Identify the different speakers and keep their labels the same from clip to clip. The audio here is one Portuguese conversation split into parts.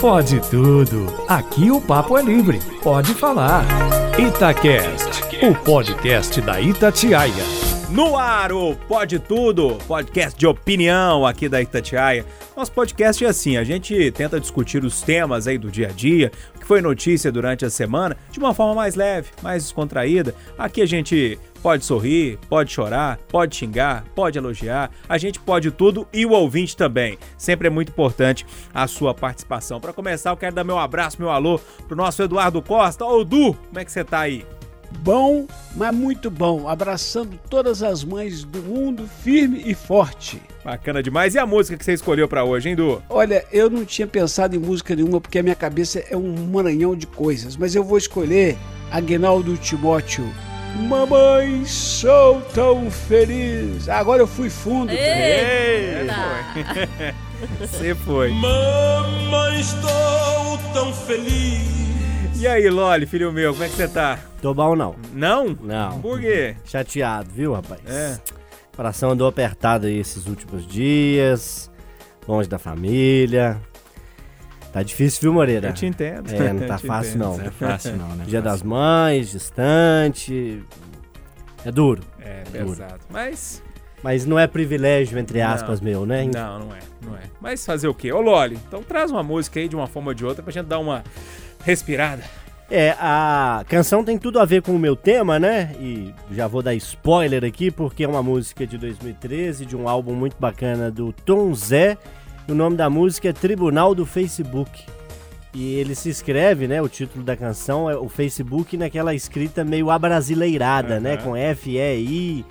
Speaker 1: Pode tudo. Aqui o papo é livre. Pode falar. Itacast, o podcast da Itatiaia.
Speaker 2: No ar, o Pode Tudo, podcast de opinião aqui da Itatiaia. Nosso podcast é assim, a gente tenta discutir os temas aí do dia a dia, o que foi notícia durante a semana, de uma forma mais leve, mais descontraída. Aqui a gente pode sorrir, pode chorar, pode xingar, pode elogiar, a gente pode tudo e o ouvinte também. Sempre é muito importante a sua participação. Para começar, eu quero dar meu abraço, meu alô pro nosso Eduardo Costa. Ô, Du, como é que você tá aí?
Speaker 3: Bom, mas muito bom. Abraçando todas as mães do mundo, firme e forte.
Speaker 2: Bacana demais. E a música que você escolheu para hoje, hein, Du?
Speaker 3: Olha, eu não tinha pensado em música nenhuma porque a minha cabeça é um maranhão de coisas, mas eu vou escolher Agnaldo Timóteo. Mamãe, sou tão feliz. Agora eu fui fundo.
Speaker 2: Ei, foi. Você foi.
Speaker 4: Mamãe, estou tão feliz.
Speaker 2: E aí, Loli, filho meu, como é que você tá?
Speaker 5: Tô bom não.
Speaker 2: Não?
Speaker 5: Não.
Speaker 2: Por quê?
Speaker 5: Chateado, viu, rapaz?
Speaker 2: É.
Speaker 5: O coração andou apertado aí esses últimos dias, longe da família. Tá difícil, viu, Moreira?
Speaker 2: Eu te entendo.
Speaker 5: É, não tá fácil
Speaker 2: entendo.
Speaker 5: não.
Speaker 6: Não é fácil não, né?
Speaker 5: Dia das Mães, distante. É duro.
Speaker 2: É,
Speaker 5: Duro.
Speaker 2: pesado. Mas.
Speaker 5: Mas não é privilégio, entre
Speaker 2: Não.
Speaker 5: aspas, meu, né?
Speaker 2: Não, não é, não é. Mas fazer o quê? Ô, Loli, então traz uma música aí de uma forma ou de outra pra gente dar uma respirada.
Speaker 5: É, a canção tem tudo a ver com o meu tema, né? E já vou dar spoiler aqui, porque é uma música de 2013, de um álbum muito bacana do Tom Zé. O nome da música é Tribunal do Facebook. E ele se escreve, né? O título da canção é o Facebook naquela escrita meio abrasileirada, né?
Speaker 2: Aham.
Speaker 5: Com F, E, I,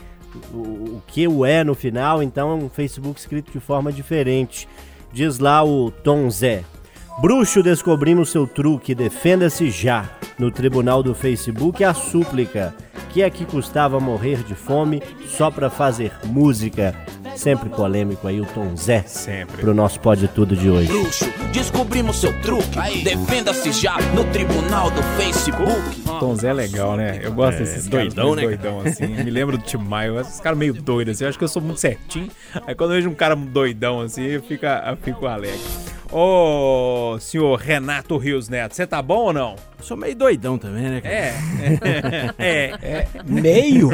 Speaker 5: o, o que, o E no final. Então é um Facebook escrito de forma diferente. Diz lá o Tom Zé. Bruxo, descobrimos seu truque, defenda-se já. No tribunal do Facebook, a súplica. Que é que custava morrer de fome só pra fazer música? Sempre polêmico aí o Tom Zé.
Speaker 2: Sempre.
Speaker 5: Pro nosso Pode Tudo de hoje.
Speaker 4: Bruxo, descobrimos seu truque. Defenda-se já no tribunal do Facebook.
Speaker 2: Tom Zé é legal, né? Eu gosto
Speaker 6: É,
Speaker 2: desses
Speaker 6: doidão, né,
Speaker 2: doidão assim. Me lembro do Tim Maio, esses caras meio doidos assim. Eu acho que eu sou muito certinho. Aí quando eu vejo um cara doidão assim, eu fico, eu fico alegre. Ô, senhor Renato Rios Neto, você tá bom ou não?
Speaker 6: Sou meio doidão também, né, cara?
Speaker 2: É. é. é.
Speaker 3: Meio?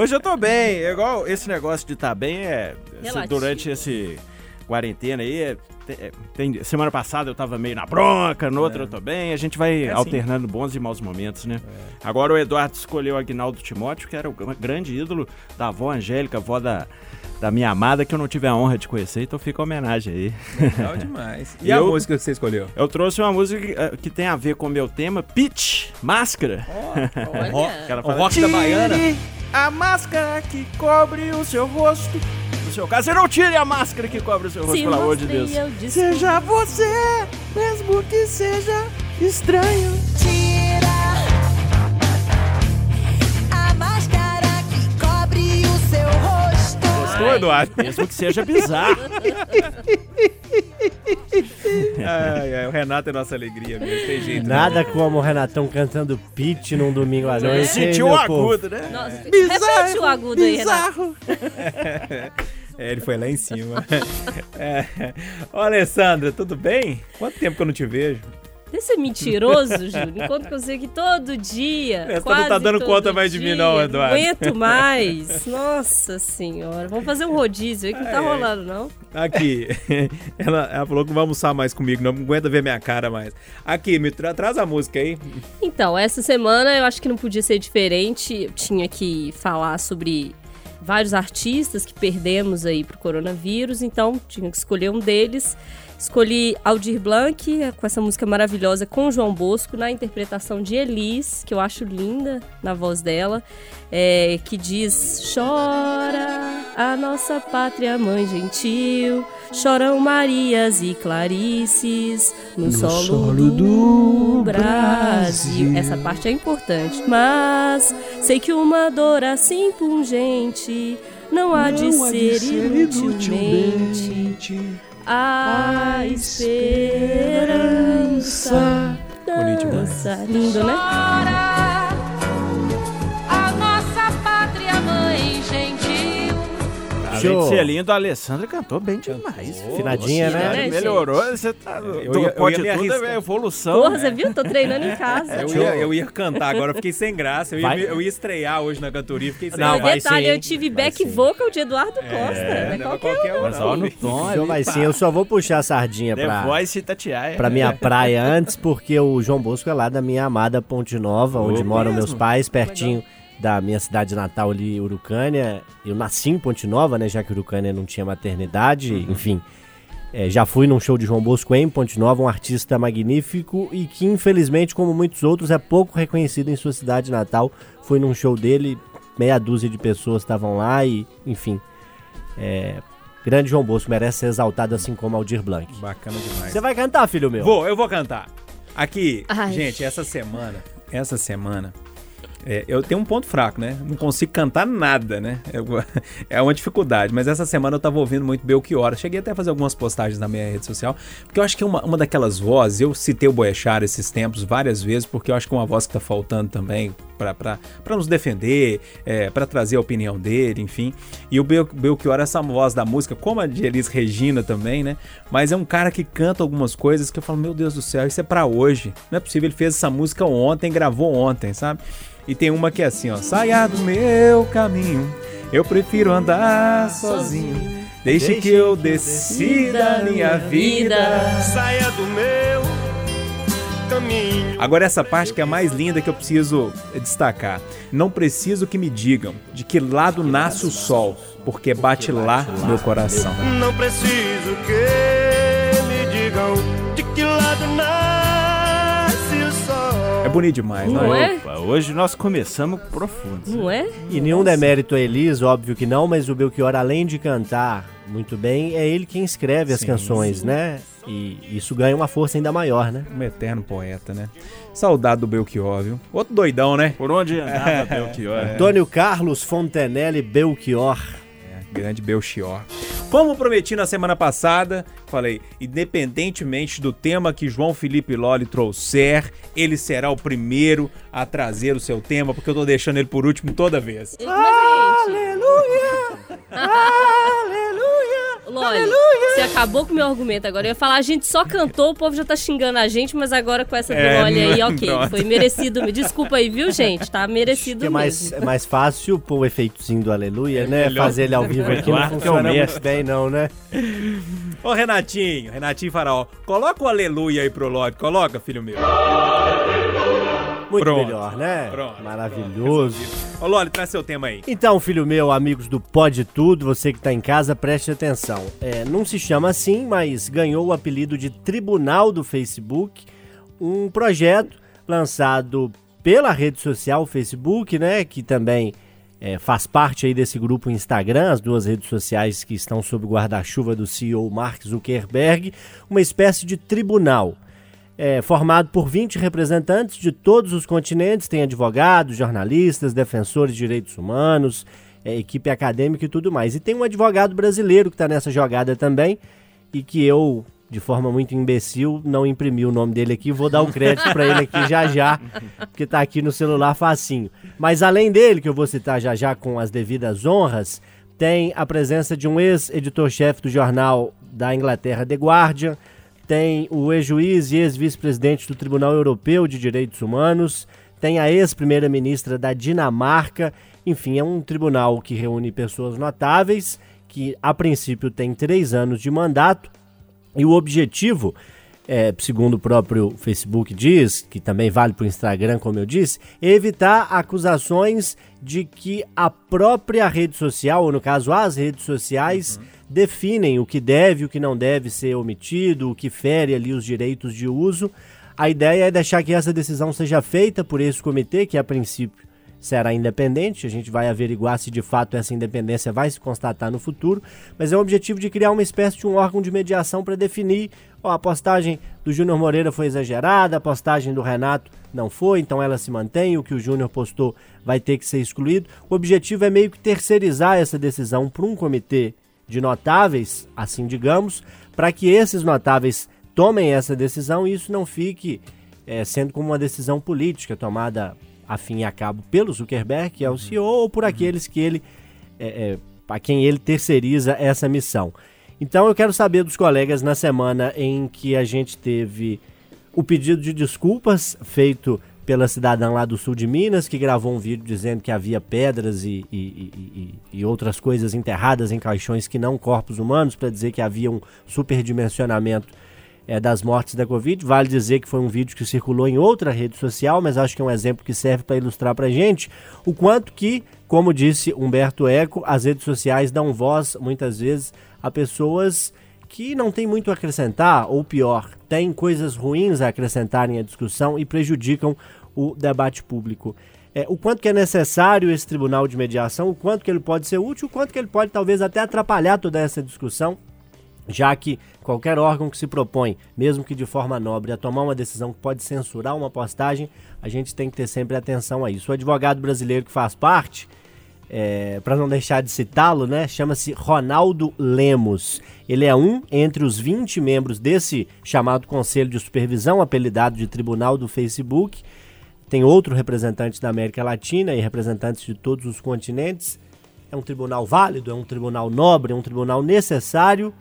Speaker 6: Hoje eu tô bem. É igual esse negócio de tá bem é.
Speaker 7: Relativo.
Speaker 6: Durante esse quarentena aí. é- é- tem- semana passada eu tava meio na bronca, no outro eu tô bem. A gente vai
Speaker 2: É assim.
Speaker 6: alternando bons e maus momentos, né? Agora o Eduardo escolheu o Agnaldo Timóteo, que era o grande ídolo da avó Angélica, avó da, da minha amada, que eu não tive a honra de conhecer, então fica a homenagem aí.
Speaker 2: Legal demais. E a
Speaker 6: Eu-
Speaker 2: música que você escolheu?
Speaker 6: Eu trouxe uma música que, eh, que tem a ver com o meu tema, Pitch, Máscara. Que ela
Speaker 2: O rock da
Speaker 6: "Tire
Speaker 2: baiana."
Speaker 6: A máscara que cobre o seu rosto. No seu caso, você não tire a máscara que cobre o seu rosto,
Speaker 7: Se
Speaker 6: pelo amor de Deus. Seja você, mesmo que seja estranho.
Speaker 8: Tira a máscara que cobre o seu rosto.
Speaker 2: Gostou, Eduardo?
Speaker 6: Mesmo que seja bizarro.
Speaker 2: Ai, ai, o Renato é nossa alegria mesmo, tem jeito. né?
Speaker 5: Nada como o Renatão cantando pitch num domingo à noite.
Speaker 6: Sentiu o
Speaker 5: povo?
Speaker 6: agudo, né?
Speaker 7: Nossa, repete o agudo aí, Renato.
Speaker 2: É, ele foi lá em cima. É. Ô, Alessandra, tudo bem? Quanto tempo que eu não te vejo?
Speaker 7: Esse é mentiroso, Júlio. Enquanto que eu sei que todo dia.
Speaker 2: Essa não
Speaker 7: quase
Speaker 2: tá dando conta mais de mim,
Speaker 7: dia,
Speaker 2: não, Eduardo.
Speaker 7: aguento mais. Nossa senhora. Vamos fazer um rodízio aí que não tá rolando, não.
Speaker 2: Aqui, ela, ela falou que não vai almoçar mais comigo, não aguenta ver minha cara mais. Aqui, me tra traz a música aí.
Speaker 7: Então, essa semana eu acho que não podia ser diferente. Eu tinha que falar sobre vários artistas que perdemos aí pro coronavírus, então tinha que escolher um deles. Escolhi Aldir Blanc com essa música maravilhosa com João Bosco na interpretação de Elis, que eu acho linda na voz dela, é, que diz: Chora a nossa pátria mãe gentil, choram Marias e Clarices no, solo, do Brasil. Essa parte é importante, mas sei que uma dor assim pungente não há de ser inutilmente a esperança.
Speaker 2: Bonito demais.
Speaker 7: Lindo, né?
Speaker 6: Além de ser
Speaker 5: eu...
Speaker 6: lindo, a Alessandra cantou bem demais.
Speaker 5: Finadinha,
Speaker 7: Poxa,
Speaker 5: né?
Speaker 7: né?
Speaker 6: Melhorou, você tá.
Speaker 2: Eu ia- eu
Speaker 6: pode
Speaker 2: ia me
Speaker 6: tudo
Speaker 2: arriscar.
Speaker 6: é evolução.
Speaker 7: Porra,
Speaker 6: né?
Speaker 7: você viu? Tô treinando em casa.
Speaker 2: Eu ia, eu ia cantar, agora eu fiquei sem graça. Eu ia, eu ia estrear hoje na cantoria, fiquei sem
Speaker 5: Não,
Speaker 7: e
Speaker 5: vai
Speaker 7: detalhe,
Speaker 5: sim,
Speaker 7: eu tive
Speaker 5: vai
Speaker 7: back
Speaker 5: sim.
Speaker 7: vocal de Eduardo Costa.
Speaker 2: É,
Speaker 7: né?
Speaker 2: não é
Speaker 7: Qualquer
Speaker 2: qualquer um,
Speaker 6: Mas
Speaker 2: não.
Speaker 6: ó, no tom
Speaker 5: Então
Speaker 6: ali.
Speaker 5: vai
Speaker 6: pá.
Speaker 5: sim, eu só vou puxar a sardinha
Speaker 6: The
Speaker 5: pra,
Speaker 6: Voice Itatiaia.
Speaker 5: pra minha praia antes, porque o João Bosco é lá da minha amada Ponte Nova, onde moram meus pais, pertinho da minha cidade natal ali, Urucânia. Eu nasci em Ponte Nova, né, já que Urucânia não tinha maternidade,
Speaker 2: Uhum.
Speaker 5: enfim. É, já fui num show de João Bosco em Ponte Nova, um artista magnífico e que, infelizmente, como muitos outros, é pouco reconhecido em sua cidade natal. Fui num show dele, meia dúzia de pessoas estavam lá e, enfim. É, grande João Bosco merece ser exaltado assim como Aldir Blanc.
Speaker 2: Bacana demais.
Speaker 5: Você vai cantar, filho meu?
Speaker 2: Vou, eu vou cantar. Aqui,
Speaker 7: Ai.
Speaker 2: gente, essa semana, essa semana, é, eu tenho um ponto fraco, né? Não consigo cantar nada, né? Eu- é uma dificuldade, mas essa semana eu tava ouvindo muito Belchior. Cheguei até a fazer algumas postagens na minha rede social, porque eu acho que é uma, uma daquelas vozes, eu citei o Boechat esses tempos várias vezes, porque eu acho que é uma voz que tá faltando também pra nos defender, é, para trazer a opinião dele, enfim. E o Bel- Belchior é essa voz da música, como a de Elis Regina também, né? Mas é um cara que canta algumas coisas que eu falo, meu Deus do céu, isso é pra hoje. Não é possível, ele fez essa música ontem, gravou ontem, sabe? E tem uma que é assim, ó, saia do meu caminho, eu prefiro andar sozinho. Deixe que eu decida a minha vida.
Speaker 9: Saia do meu caminho.
Speaker 2: Agora essa parte que é a mais linda que eu preciso destacar. Não preciso que me digam de que lado nasce o sol, porque bate lá no meu coração.
Speaker 9: Não preciso que me digam de que lado nasce
Speaker 2: bonito demais, não,
Speaker 7: Não
Speaker 2: é?
Speaker 7: é?
Speaker 6: Opa, hoje nós começamos profundo.
Speaker 7: Não é?
Speaker 5: E nenhum demérito a Elis, óbvio que não, mas o Belchior, além de cantar muito bem, é ele quem escreve as
Speaker 2: Sim,
Speaker 5: canções, né? E isso ganha uma força ainda maior, né?
Speaker 2: Um eterno poeta, né? Saudade do Belchior, viu? Outro doidão, né?
Speaker 6: Por onde andava Belchior?
Speaker 5: Antônio Carlos Fontenelle Belchior.
Speaker 2: Grande Belchior. Como prometi na semana passada, falei, independentemente do tema que João Felipe Lolli trouxer, ele será o primeiro a trazer o seu tema, porque eu tô deixando ele por último toda vez.
Speaker 7: Aleluia! Aleluia! Loli, você acabou com o meu argumento agora. Eu ia falar, a gente só cantou, o povo já tá xingando a gente, mas agora com essa do
Speaker 2: É,
Speaker 7: Loli aí,
Speaker 2: não-
Speaker 7: ok. Foi merecido. Desculpa aí, viu, gente? Tá merecido
Speaker 5: Que é mais,
Speaker 7: mesmo.
Speaker 5: é mais fácil pôr o efeitozinho do aleluia, né?
Speaker 2: melhor.
Speaker 5: Fazer ele ao vivo aqui não
Speaker 6: é
Speaker 5: funciona muito bem, não, né?
Speaker 2: Ô Renatinho, Renatinho Faraó, coloca o aleluia aí pro Lolli, coloca, filho meu.
Speaker 5: Muito
Speaker 2: Pronto.
Speaker 5: melhor, né?
Speaker 2: Pronto.
Speaker 5: Maravilhoso.
Speaker 2: Ô Lolli, traz seu tema aí.
Speaker 5: Então, filho meu, amigos do Pode Tudo, você que está em casa, preste atenção. É, não se chama assim, mas ganhou o apelido de Tribunal do Facebook, um projeto lançado pela rede social Facebook, né, que também é, faz parte aí desse grupo Instagram, as duas redes sociais que estão sob o guarda-chuva do CEO Mark Zuckerberg, uma espécie de tribunal é, formado por 20 representantes de todos os continentes, tem advogados, jornalistas, defensores de direitos humanos, é, equipe acadêmica e tudo mais. E tem um advogado brasileiro que está nessa jogada também e que eu, de forma muito imbecil, não imprimi o nome dele aqui. Vou dar o crédito para ele aqui já já, porque está aqui no celular facinho. Mas além dele, que eu vou citar já já com as devidas honras, tem a presença de um ex-editor-chefe do jornal da Inglaterra, The Guardian, tem o ex-juiz e ex-vice-presidente do Tribunal Europeu de Direitos Humanos, tem a ex-primeira-ministra da Dinamarca, enfim, é um tribunal que reúne pessoas notáveis, que a princípio tem três anos de mandato, e o objetivo, é, segundo o próprio Facebook diz, que também vale para o Instagram, como eu disse, evitar acusações de que a própria rede social, ou no caso as redes sociais, definem o que deve e o que não deve ser omitido, o que fere ali os direitos de uso. A ideia é deixar que essa decisão seja feita por esse comitê, que a princípio será independente, a gente vai averiguar se de fato essa independência vai se constatar no futuro, mas é o objetivo de criar uma espécie de um órgão de mediação para definir, ó, a postagem do Júnior Moreira foi exagerada, a postagem do Renato não foi, então ela se mantém, o que o Júnior postou vai ter que ser excluído. O objetivo é meio que terceirizar essa decisão para um comitê de notáveis, assim digamos, para que esses notáveis tomem essa decisão e isso não fique eh, sendo como uma decisão política tomada a fim e a cabo pelo Zuckerberg, que é o CEO, ou por aqueles que ele é, é, a quem ele terceiriza essa missão. Então eu quero saber dos colegas na semana em que a gente teve o pedido de desculpas feito pela cidadã lá do sul de Minas, que gravou um vídeo dizendo que havia pedras e, e, e, e outras coisas enterradas em caixões que não corpos humanos, para dizer que havia um superdimensionamento é, das mortes da Covid. Vale dizer que foi um vídeo que circulou em outra rede social, mas acho que é um exemplo que serve para ilustrar para gente o quanto que, como disse Humberto Eco, as redes sociais dão voz, muitas vezes, a pessoas que não têm muito a acrescentar, ou pior, têm coisas ruins a acrescentarem à discussão e prejudicam o debate público. É, o quanto que é necessário esse tribunal de mediação, o quanto que ele pode ser útil, o quanto que ele pode talvez até atrapalhar toda essa discussão, já que qualquer órgão que se propõe, mesmo que de forma nobre, a tomar uma decisão que pode censurar uma postagem, a gente tem que ter sempre atenção a isso. O advogado brasileiro que faz parte, é, para não deixar de citá-lo, né, chama-se Ronaldo Lemos. Ele é um entre os 20 membros desse chamado Conselho de Supervisão, apelidado de Tribunal do Facebook. Tem outro representante da América Latina e representantes de todos os continentes. É um tribunal válido, é um tribunal nobre, é um tribunal necessário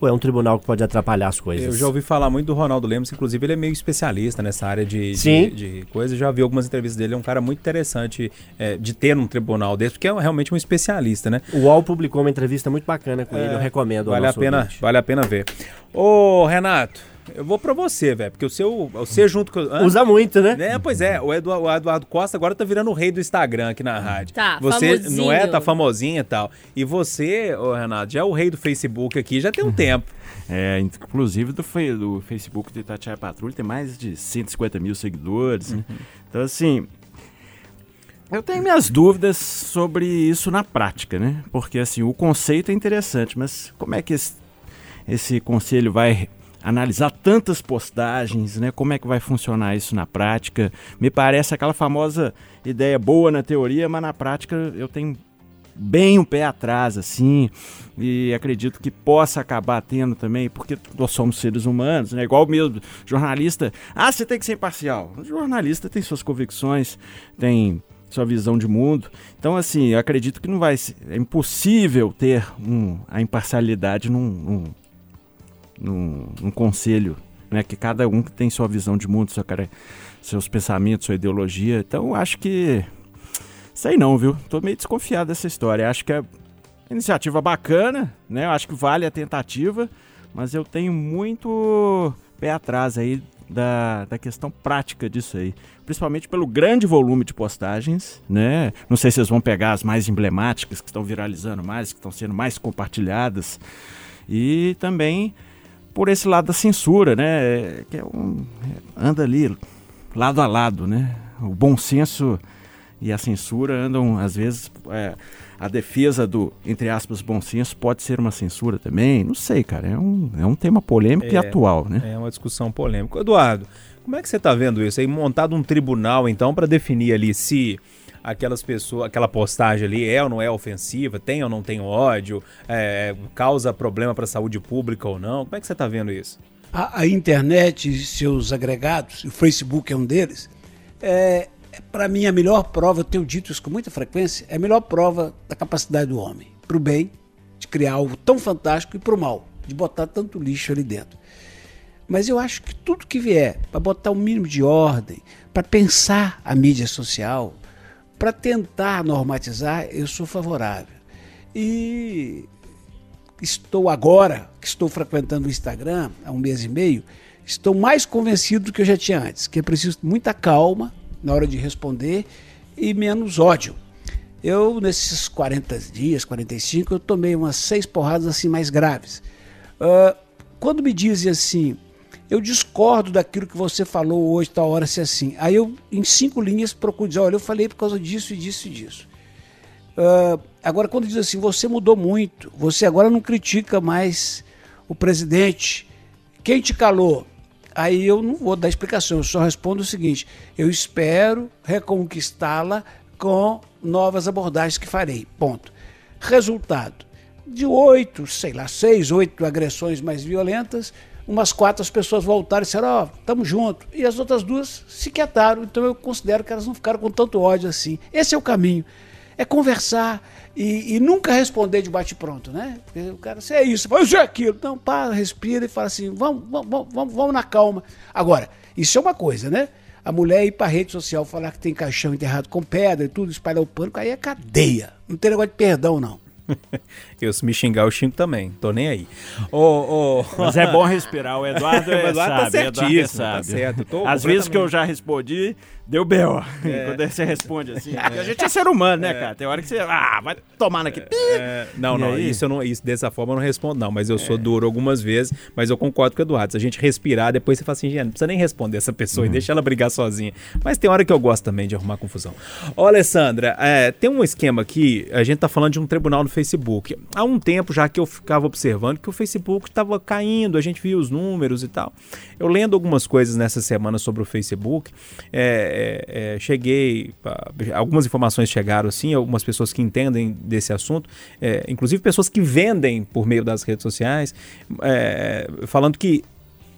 Speaker 5: ou é um tribunal que pode atrapalhar as coisas?
Speaker 2: Eu já ouvi falar muito do Ronaldo Lemos, inclusive ele é meio especialista nessa área de,
Speaker 5: Sim.
Speaker 2: de, de coisas. Já vi algumas entrevistas dele, é um cara muito interessante é, de ter um tribunal desse, porque é realmente um especialista, né?
Speaker 5: O UOL publicou uma entrevista muito bacana com ele, eu recomendo.
Speaker 2: Vale a pena,
Speaker 5: ouvinte.
Speaker 2: vale a pena ver. Ô, Renato, eu vou pra você, velho, porque o seu, você junto com... Hã?
Speaker 5: Usa muito, né?
Speaker 2: É, pois é, o Eduardo, o Eduardo Costa agora tá virando o rei do Instagram aqui na rádio.
Speaker 7: Tá,
Speaker 2: você
Speaker 7: famosinho.
Speaker 2: não é, tá famosinho e tal. E você, ô Renato, já é o rei do Facebook aqui, já tem um tempo.
Speaker 6: É, inclusive do, do Facebook do Itatiaia Patrulha tem mais de 150 mil seguidores. Então, assim, eu tenho minhas dúvidas sobre isso na prática, né? Porque, assim, o conceito é interessante, mas como é que esse, esse conselho vai analisar tantas postagens, né? Como é que vai funcionar isso na prática? Me parece aquela famosa ideia boa na teoria, mas na prática eu tenho bem um pé atrás, assim, e acredito que possa acabar tendo também, porque nós somos seres humanos, né? Igual mesmo, jornalista, ah, você tem que ser imparcial. O jornalista tem suas convicções, tem sua visão de mundo. Então, assim, eu acredito que não vai ser, é impossível ter um, a imparcialidade num, num, num, num conselho, né? Que cada um tem sua visão de mundo, sua cara, seus pensamentos, sua ideologia. Então, acho que Sei não, viu? Tô meio desconfiado dessa história. Acho que é iniciativa bacana, né? Acho que vale a tentativa, mas eu tenho muito pé atrás aí da, da questão prática disso aí. Principalmente pelo grande volume de postagens, né? Não sei se vocês vão pegar as mais emblemáticas, que estão viralizando mais, que estão sendo mais compartilhadas. E também por esse lado da censura, né? Que é um, anda ali lado a lado, né? O bom senso e a censura andam, às vezes, é, a defesa do, entre aspas, bom senso pode ser uma censura também. Não sei, cara. É um, é um tema polêmico e
Speaker 2: É,
Speaker 6: atual, né?
Speaker 2: É uma discussão polêmica. Eduardo, como é que você tá vendo isso aí? Montado um tribunal, então, para definir ali se aquelas pessoas, aquela postagem ali é ou não é ofensiva, tem ou não tem ódio, é, causa problema para a saúde pública ou não. Como é que você tá vendo isso?
Speaker 3: A, a internet e seus agregados, o Facebook é um deles, é, para mim a melhor prova, eu tenho dito isso com muita frequência, é a melhor prova da capacidade do homem, para o bem, de criar algo tão fantástico, e para o mal, de botar tanto lixo ali dentro. Mas eu acho que tudo que vier para botar o mínimo de ordem, para pensar a mídia social, para tentar normatizar, eu sou favorável. E estou agora, que estou frequentando o Instagram há um mês e meio, estou mais convencido do que eu já tinha antes, que é preciso muita calma na hora de responder e menos ódio. Eu, nesses 40 dias, 45, eu tomei umas seis porradas assim mais graves. Ah, quando me dizem assim, eu discordo daquilo que você falou hoje, tal hora, se assim. Aí eu, em cinco linhas, procuro dizer, olha, eu falei por causa disso e disso e disso. Ah, agora, quando diz assim, você mudou muito, você agora não critica mais o presidente, quem te calou? Aí eu não vou dar explicação, eu só respondo o seguinte: eu espero reconquistá-la com novas abordagens que farei. Ponto. Resultado: de oito, sei lá, seis, oito agressões mais violentas, umas quatro as pessoas voltaram e disseram: Ó, estamos juntos. E as outras duas se quietaram. Então eu considero que elas não ficaram com tanto ódio assim. Esse é o caminho. é conversar e, e nunca responder de bate-pronto, né? Porque o cara, você é isso, você é aquilo. Então, para, respira e fala assim, vamos, vamos, vamos, vamos, na calma. Agora, isso é uma coisa, né? A mulher ir pra rede social falar que tem caixão enterrado com pedra e tudo, espalhar o pânico, aí é cadeia. Não tem negócio de perdão, não.
Speaker 2: Eu se me xingar, eu xingo também. Tô nem aí. Ô, ô...
Speaker 6: Mas é bom respirar. O Eduardo, é,
Speaker 2: Eduardo tá
Speaker 6: sabe. o Eduardo é
Speaker 2: certíssimo, tá
Speaker 6: sabe.
Speaker 2: certo. Eu tô
Speaker 6: Às vezes que eu já respondi, deu B.O. Quando você responde assim. porque A gente é ser humano, né, cara? Tem hora que você. Ah, vai tomar naquele.
Speaker 2: É, não,
Speaker 6: E
Speaker 2: não,
Speaker 6: aí?
Speaker 2: isso, eu não, isso dessa forma eu não respondo, não. Mas eu sou duro algumas vezes, mas eu concordo com o Eduardo. Se a gente respirar, depois você fala assim, gente, não precisa nem responder essa pessoa e deixa ela brigar sozinha. Mas tem hora que eu gosto também de arrumar confusão. Ó, Alessandra, é, tem um esquema aqui, a gente tá falando de um tribunal no Facebook. Há um tempo já que eu ficava observando que o Facebook estava caindo, a gente via os números e tal. Eu lendo algumas coisas nessa semana sobre o Facebook, é, é, é, cheguei, algumas informações chegaram assim, algumas pessoas que entendem desse assunto, é, inclusive pessoas que vendem por meio das redes sociais, é, falando que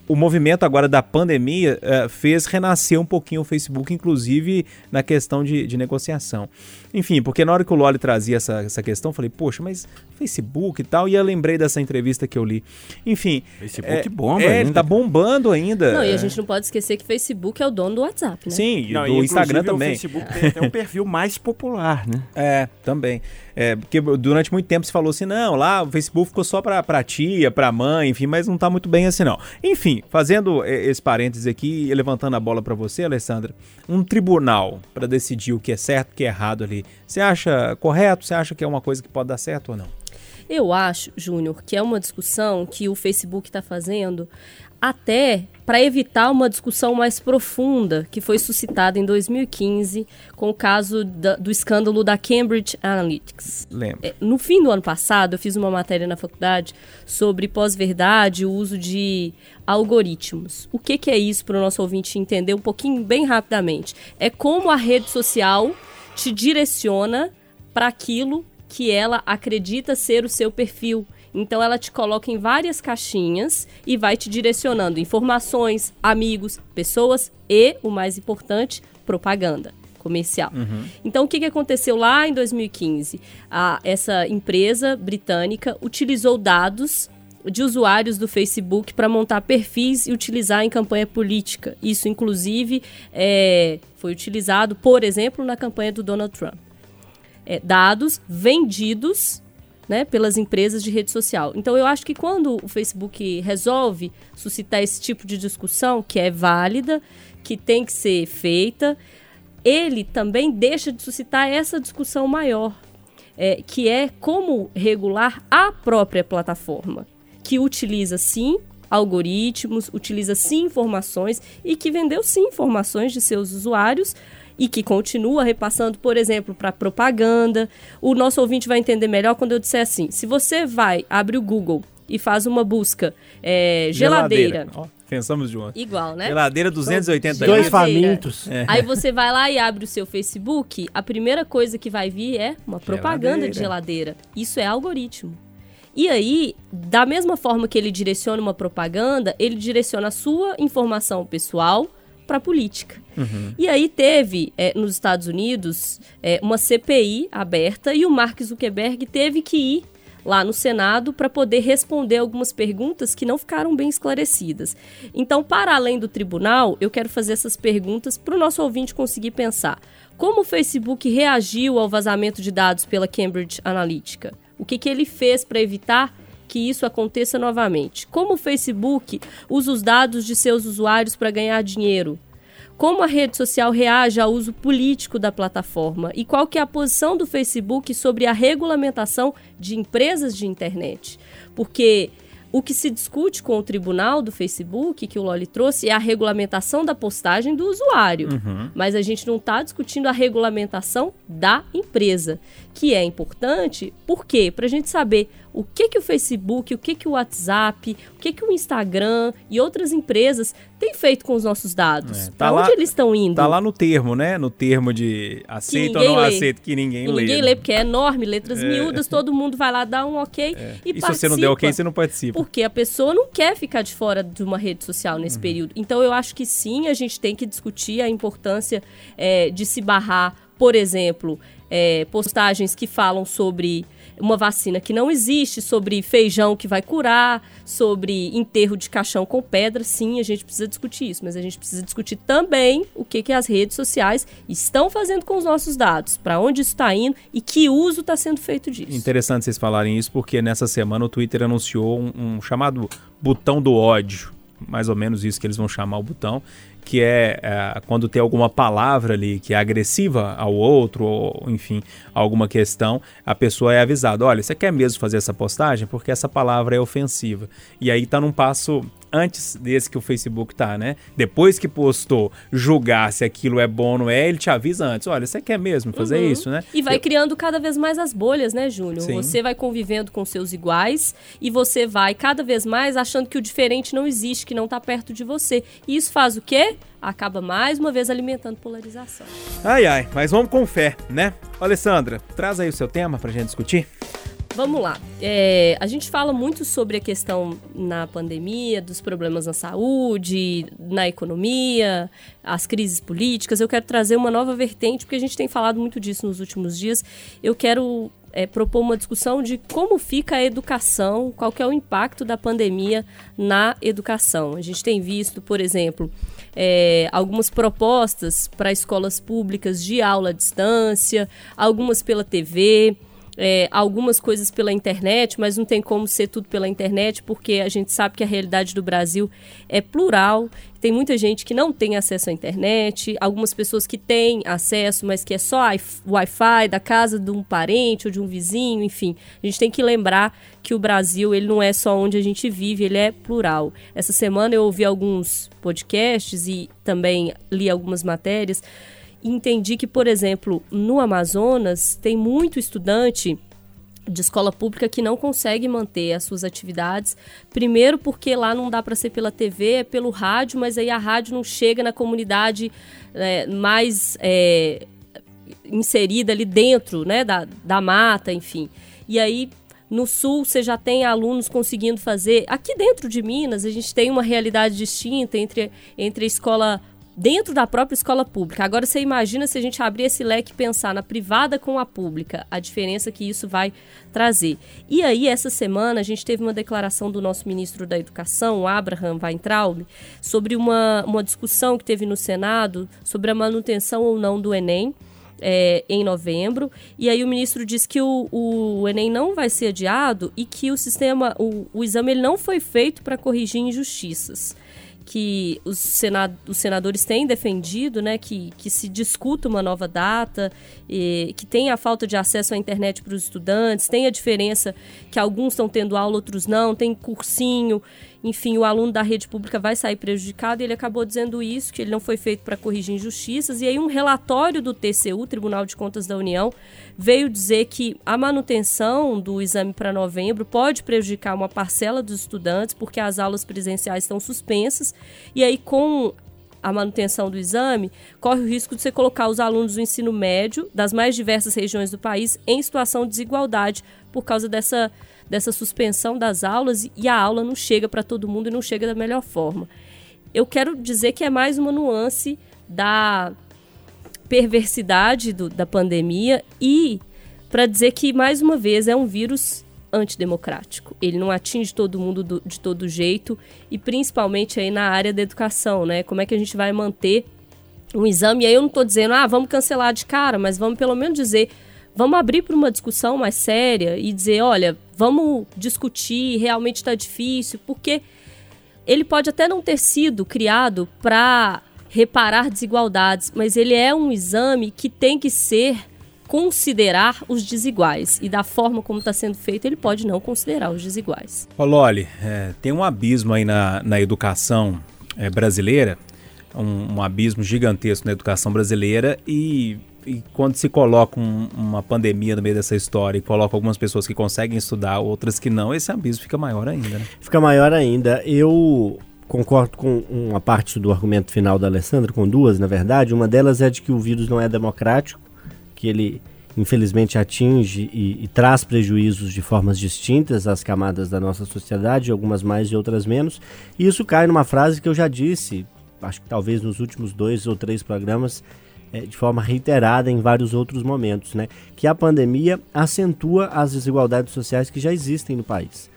Speaker 2: o movimento agora da pandemia eh, fez renascer um pouquinho o Facebook, inclusive na questão de, de negociação. Enfim, porque na hora que o Loli trazia essa, essa questão, eu falei, poxa, mas Facebook e tal, e eu lembrei dessa entrevista que eu li. Enfim.
Speaker 6: Facebook
Speaker 2: é,
Speaker 6: bomba
Speaker 2: é, ele
Speaker 6: ainda.
Speaker 2: tá bombando ainda.
Speaker 7: Não, e a gente não pode esquecer que Facebook é o dono do WhatsApp, né?
Speaker 2: Sim, e
Speaker 6: Não,
Speaker 2: do
Speaker 6: e,
Speaker 2: Instagram
Speaker 6: inclusive,
Speaker 2: também.
Speaker 6: O Facebook tem até um perfil mais popular, né?
Speaker 2: É, também. É, porque durante muito tempo se falou assim, não, lá o Facebook ficou só pra, pra tia, pra mãe, enfim, mas não tá muito bem assim não. Enfim, fazendo esse parênteses aqui e levantando a bola pra você, Alessandra, um tribunal pra decidir o que é certo o que é errado ali, você acha correto? Você acha que é uma coisa que pode dar certo ou não?
Speaker 7: Eu acho, Júnior, que é uma discussão que o Facebook está fazendo até para evitar uma discussão mais profunda que foi suscitada em 2015 com o caso da- do escândalo da Cambridge Analytics.
Speaker 2: Lembro.
Speaker 7: É, No fim do ano passado, eu fiz uma matéria na faculdade sobre pós-verdade e o uso de algoritmos. O que, que é isso para o nosso ouvinte entender um pouquinho bem rapidamente? É como a rede social te direciona para aquilo que ela acredita ser o seu perfil. Então ela te coloca em várias caixinhas e vai te direcionando informações, amigos, pessoas e, o mais importante, propaganda comercial. Então, o que, que aconteceu lá em 2015? A, essa empresa britânica utilizou dados de usuários do Facebook para montar perfis e utilizar em campanha política. Isso, inclusive, é, foi utilizado, por exemplo, na campanha do Donald Trump. É, dados vendidos né, pelas empresas de rede social. Então, eu acho que quando o Facebook resolve suscitar esse tipo de discussão, que é válida, que tem que ser feita, ele também deixa de suscitar essa discussão maior, é, que é como regular a própria plataforma, que utiliza sim algoritmos, utiliza sim informações e que vendeu sim informações de seus usuários e que continua repassando, por exemplo, para propaganda. O nosso ouvinte vai entender melhor quando eu disser assim: se você vai, abre o Google e faz uma busca é, geladeira.
Speaker 2: Ó, pensamos junto.
Speaker 7: Igual, né?
Speaker 2: Geladeira 280
Speaker 7: Geladeira.
Speaker 5: Dois famintos.
Speaker 7: Aí você vai lá e abre o seu Facebook, a primeira coisa que vai vir é uma propaganda de geladeira. Isso é algoritmo. E aí, da mesma forma que ele direciona uma propaganda, ele direciona a sua informação pessoal para política. E aí teve, é, nos Estados Unidos, é, uma CPI aberta e o Mark Zuckerberg teve que ir lá no Senado para poder responder algumas perguntas que não ficaram bem esclarecidas. Então, para além do tribunal, eu quero fazer essas perguntas para o nosso ouvinte conseguir pensar. Como o Facebook reagiu ao vazamento de dados pela Cambridge Analytica? O que, que ele fez para evitar que isso aconteça novamente? Como o Facebook usa os dados de seus usuários para ganhar dinheiro? Como a rede social reage ao uso político da plataforma e qual que é a posição do Facebook sobre a regulamentação de empresas de internet? Porque o que se discute com o tribunal do Facebook, que o Loli trouxe, é a regulamentação da postagem do usuário. Mas a gente não está discutindo a regulamentação da empresa, que é importante, por quê? Para a gente saber o que, que o Facebook, o que, que o WhatsApp, o que, que o Instagram e outras empresas têm feito com os nossos dados.
Speaker 2: É, tá lá-
Speaker 7: onde eles estão indo?
Speaker 2: Tá lá no termo, né? No termo de aceito ou não
Speaker 7: lê.
Speaker 2: aceito, que ninguém
Speaker 7: E
Speaker 2: lê.
Speaker 7: ninguém
Speaker 2: né?
Speaker 7: lê, porque é enorme, letras miúdas, todo mundo vai lá dar um ok e,
Speaker 2: E se
Speaker 7: participa.
Speaker 2: você não der ok, você não participa.
Speaker 7: Porque a pessoa não quer ficar de fora de uma rede social nesse período. Então eu acho que sim, a gente tem que discutir a importância é, de se barrar por exemplo, é, postagens que falam sobre uma vacina que não existe, sobre feijão que vai curar, sobre enterro de caixão com pedra. Sim, a gente precisa discutir isso, mas a gente precisa discutir também o que, que as redes sociais estão fazendo com os nossos dados, para onde isso está indo e que uso está sendo feito disso.
Speaker 2: Interessante vocês falarem isso, porque nessa semana o Twitter anunciou um, um chamado botão do ódio. Mais ou menos isso que eles vão chamar o botão, que é, é, quando tem alguma palavra ali que é agressiva ao outro, ou enfim, alguma questão, a pessoa é avisada: olha, você quer mesmo fazer essa postagem? Porque essa palavra é ofensiva. E aí tá num passo antes desse que o Facebook tá, né? Depois que postou, julgar se aquilo é bom ou não é, ele te avisa antes: olha, você quer mesmo fazer
Speaker 7: Uhum.
Speaker 2: isso, né?
Speaker 7: E vai
Speaker 2: Eu-
Speaker 7: criando cada vez mais as bolhas, né, Júnior? Você vai convivendo com seus iguais e você vai cada vez mais achando que o diferente não existe, que não tá perto de você. E isso faz o quê? Acaba mais uma vez alimentando polarização.
Speaker 2: Ai, ai, mas vamos com fé, né? Alessandra, traz aí o seu tema pra gente discutir.
Speaker 7: Vamos lá. É, a gente fala muito sobre a questão na pandemia, dos problemas na saúde, na economia, as crises políticas. Eu quero trazer uma nova vertente, porque a gente tem falado muito disso nos últimos dias. Eu quero é, propor uma discussão de como fica a educação, qual que é o impacto da pandemia na educação. A gente tem visto, por exemplo, é, algumas propostas para escolas públicas de aula à distância, algumas pela TV é, algumas coisas pela internet, mas não tem como ser tudo pela internet, porque a gente sabe que a realidade do Brasil é plural. Tem muita gente que não tem acesso à internet, algumas pessoas que têm acesso, mas que é só Wi-Fi da casa de um parente ou de um vizinho, enfim. A gente tem que lembrar que o Brasil ele não é só onde a gente vive, ele é plural. Essa semana eu ouvi alguns podcasts e também li algumas matérias entendi que, por exemplo, no Amazonas tem muito estudante de escola pública que não consegue manter as suas atividades. Primeiro porque lá não dá para ser pela TV, é pelo rádio, mas aí a rádio não chega na comunidade é, mais é, inserida ali dentro né, da, da mata, enfim. E aí no sul você já tem alunos conseguindo fazer. Aqui dentro de Minas a gente tem uma realidade distinta entre, entre a escola dentro da própria escola pública. Agora você imagina se a gente abrir esse leque e pensar na privada com a pública, a diferença que isso vai trazer. E aí essa semana a gente teve uma declaração do nosso ministro da Educação, Abraham Weintraub, sobre uma, uma discussão que teve no Senado sobre a manutenção ou não do Enem. é, em novembro, e aí o ministro disse que o, o Enem não vai ser adiado e que o sistema, o, o exame ele não foi feito para corrigir injustiças que os, sena- os senadores têm defendido, né, que, que se discuta uma nova data, e, que tem a falta de acesso à internet para os estudantes, tem a diferença que alguns estão tendo aula, outros não, tem cursinho, enfim, o aluno da rede pública vai sair prejudicado ele acabou dizendo isso, que ele não foi feito para corrigir injustiças. E aí um relatório do TCU, Tribunal de Contas da União, veio dizer que a manutenção do exame para novembro pode prejudicar uma parcela dos estudantes, porque as aulas presenciais estão suspensas, e aí com a manutenção do exame, corre o risco de você colocar os alunos do ensino médio das mais diversas regiões do país em situação de desigualdade por causa dessa, dessa suspensão das aulas e a aula não chega para todo mundo e não chega da melhor forma. Eu quero dizer que é mais uma nuance da perversidade do- da pandemia e para dizer que, mais uma vez, é um vírus antidemocrático. Ele não atinge todo mundo do- de todo jeito e principalmente aí na área da educação, né? Como é que a gente vai manter um exame? E aí eu não estou dizendo, ah, vamos cancelar de cara, mas vamos pelo menos dizer, vamos abrir para uma discussão mais séria e dizer, olha, vamos discutir, realmente está difícil, porque ele pode até não ter sido criado para reparar desigualdades, mas ele é um exame que tem que ser considerar os desiguais e da forma como está sendo feito ele pode não considerar os desiguais.
Speaker 2: Ô Loli, é, tem um abismo aí na, na educação é, brasileira, um, um abismo gigantesco na educação brasileira e, e quando se coloca um- uma pandemia no meio dessa história e coloca algumas pessoas que conseguem estudar, outras que não, esse abismo fica maior ainda, né?
Speaker 5: Fica maior ainda. Eu concordo com uma parte do argumento final da Alessandra, com duas, na verdade. Uma delas é de que o vírus não é democrático, que ele infelizmente atinge e, e traz prejuízos de formas distintas às camadas da nossa sociedade, algumas mais e outras menos. E isso cai numa frase que eu já disse, acho que talvez nos últimos dois ou três programas, eh, de forma reiterada em vários outros momentos, né? Que a pandemia acentua as desigualdades sociais que já existem no país.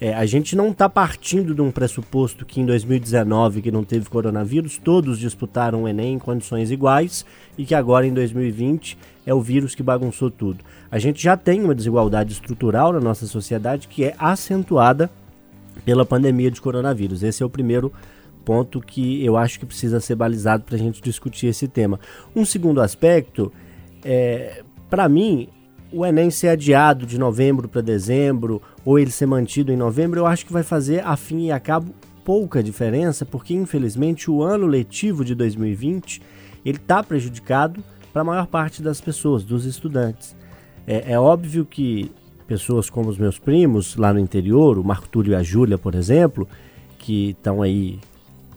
Speaker 5: É, a gente não está partindo de um pressuposto que em 2019, que não teve coronavírus, todos disputaram o Enem em condições iguais e que agora em 2020 é o vírus que bagunçou tudo. A gente já tem uma desigualdade estrutural na nossa sociedade que é acentuada pela pandemia de coronavírus. Esse é o primeiro ponto que eu acho que precisa ser balizado para a gente discutir esse tema. Um segundo aspecto, é, para mim, o Enem ser adiado de novembro para dezembro ou ele ser mantido em novembro, eu acho que vai fazer, a fim e a cabo, pouca diferença, porque infelizmente o ano letivo de 2020 ele está prejudicado para a maior parte das pessoas, dos estudantes. É, é óbvio que pessoas como os meus primos lá no interior, o Marco Túlio e a Júlia, por exemplo, que estão aí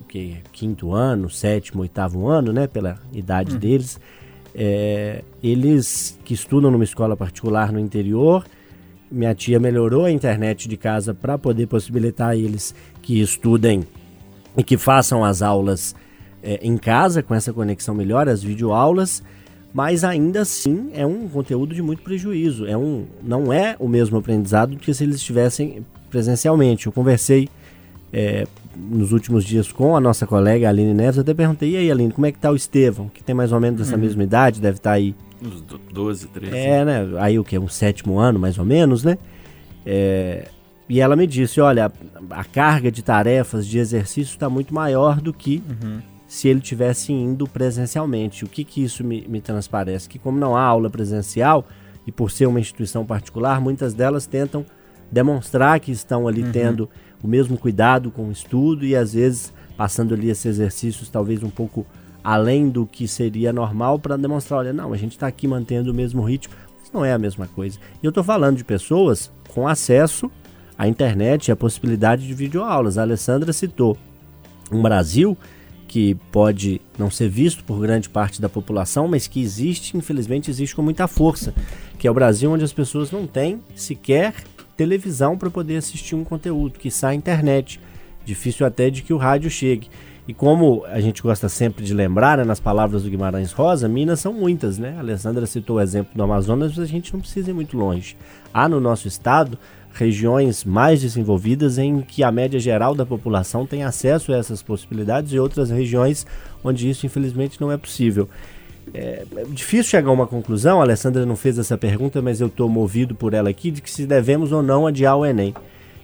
Speaker 5: que quinto ano, sétimo, oitavo ano, né, pela idade deles, é, eles que estudam numa escola particular no interior, minha tia melhorou a internet de casa para poder possibilitar a eles que estudem e que façam as aulas é, em casa com essa conexão melhor, as videoaulas, mas ainda assim é um conteúdo de muito prejuízo. É um, não é o mesmo aprendizado do que se eles estivessem presencialmente. Eu conversei é, nos últimos dias com a nossa colega Aline Neves, até perguntei, e aí Aline, como é que tá o Estevão, que tem mais ou menos essa mesma idade, deve estar aí
Speaker 6: Uns do- 12, 13.
Speaker 5: é, né? Aí o que? Um sétimo ano, mais ou menos, né? É, e ela me disse: olha, a carga de tarefas, de exercício está muito maior do que se ele tivesse indo presencialmente. O que, que isso me, me transparece? Que, como não há aula presencial, e por ser uma instituição particular, muitas delas tentam demonstrar que estão ali tendo o mesmo cuidado com o estudo e às vezes passando ali esses exercícios talvez um pouco além do que seria normal para demonstrar, olha, não, a gente está aqui mantendo o mesmo ritmo, mas não é a mesma coisa. E eu estou falando de pessoas com acesso à internet e a possibilidade de videoaulas. A Alessandra citou um Brasil que pode não ser visto por grande parte da população, mas que existe, infelizmente, existe com muita força, que é o Brasil onde as pessoas não têm sequer televisão para poder assistir um conteúdo, que sai internet. Difícil até de que o rádio chegue. E como a gente gosta sempre de lembrar, né, nas palavras do Guimarães Rosa, Minas são muitas, né? A Alessandra citou o exemplo do Amazonas, mas a gente não precisa ir muito longe. Há no nosso estado regiões mais desenvolvidas em que a média geral da população tem acesso a essas possibilidades e outras regiões onde isso infelizmente não é possível. É, é difícil chegar a uma conclusão, a Alessandra não fez essa pergunta, mas eu estou movido por ela aqui, de que se devemos ou não adiar o Enem.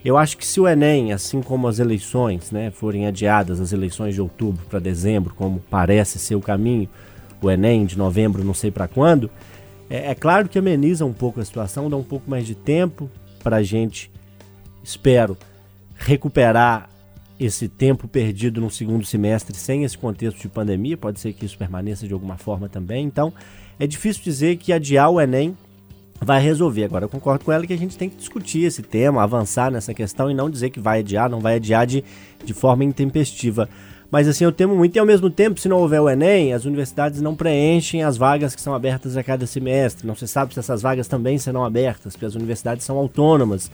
Speaker 5: Eu acho que se o Enem, assim como as eleições, né, forem adiadas, as eleições de outubro para dezembro, como parece ser o caminho, o Enem de novembro, não sei para quando, é, é claro que ameniza um pouco a situação, dá um pouco mais de tempo para a gente, espero, recuperar esse tempo perdido no segundo semestre sem esse contexto de pandemia. Pode ser que isso permaneça de alguma forma também. Então, é difícil dizer que adiar o Enem vai resolver. Agora, eu concordo com ela que a gente tem que discutir esse tema, avançar nessa questão e não dizer que vai adiar, não vai adiar de, de forma intempestiva. Mas assim, eu temo muito e ao mesmo tempo, se não houver o Enem, as universidades não preenchem as vagas que são abertas a cada semestre. Não se sabe se essas vagas também serão abertas, porque as universidades são autônomas.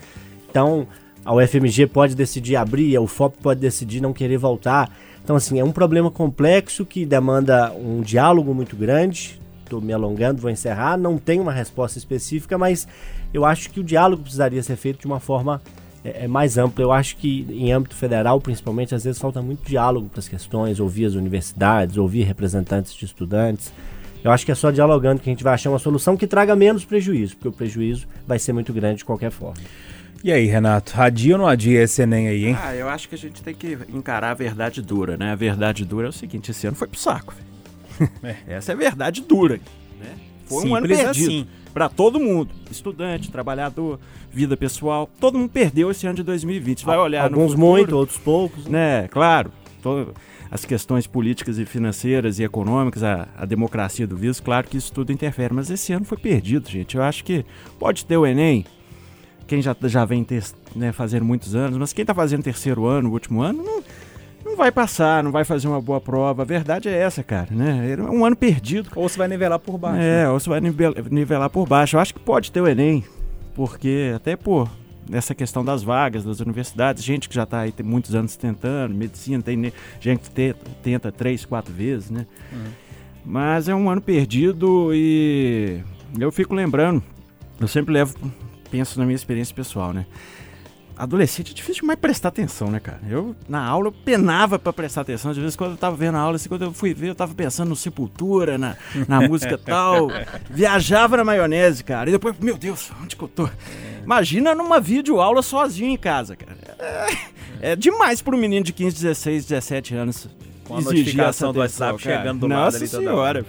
Speaker 5: Então, a UFMG pode decidir abrir, a UFOP pode decidir não querer voltar. Então, assim, é um problema complexo que demanda um diálogo muito grande. Estou me alongando, vou encerrar. Não tenho uma resposta específica, mas eu acho que o diálogo precisaria ser feito de uma forma é, é mais ampla. Eu acho que em âmbito federal, principalmente, às vezes falta muito diálogo para as questões, ouvir as universidades, ouvir representantes de estudantes. Eu acho que é só dialogando que a gente vai achar uma solução que traga menos prejuízo, porque o prejuízo vai ser muito grande de qualquer forma.
Speaker 2: E aí, Renato, adia ou não adia esse Enem aí, hein?
Speaker 6: Ah, eu acho que a gente tem que encarar a verdade dura, né? A verdade dura é o seguinte, esse ano foi pro saco. velho. Essa é a verdade dura, né? Foi um ano
Speaker 2: Simples
Speaker 6: perdido
Speaker 2: assim.
Speaker 6: pra todo mundo, estudante, trabalhador, vida pessoal, todo mundo perdeu esse ano de 2020. Você vai olhar no
Speaker 5: Alguns
Speaker 6: futuro,
Speaker 5: muito, outros poucos.
Speaker 6: né? Claro, to- as questões políticas e financeiras e econômicas, a, a democracia do vírus, claro que isso tudo interfere, mas esse ano foi perdido, gente. Eu acho que pode ter o Enem, quem já, já vem ter, né, fazendo muitos anos, mas quem tá fazendo terceiro ano, último ano, não, não vai passar, não vai fazer uma boa prova. A verdade é essa, cara, né? É um ano perdido.
Speaker 2: Ou você vai nivelar por baixo.
Speaker 6: É,
Speaker 2: né?
Speaker 6: ou você vai nivel- nivelar por baixo. Eu acho que pode ter o Enem, porque até por essa questão das vagas das universidades, gente que já está aí tem muitos anos tentando, medicina, tem gente que te- tenta três, quatro vezes, né? Mas é um ano perdido e eu fico lembrando, eu sempre levo, penso na minha experiência pessoal, né? Adolescente é difícil demais prestar atenção, né, cara? Eu, na aula, eu penava pra prestar atenção. Às vezes, quando eu tava vendo a aula, assim, quando eu fui ver, eu tava pensando no Sepultura, na, na música tal. Viajava na maionese, cara. E depois, meu Deus, onde que eu tô? Imagina numa videoaula sozinho em casa, cara. É, é demais pra um menino de 15, 16, 17 anos.
Speaker 2: Com a notificação do WhatsApp
Speaker 6: cara.
Speaker 2: chegando do lado
Speaker 6: Nossa
Speaker 2: ali toda
Speaker 6: senhora.
Speaker 2: hora.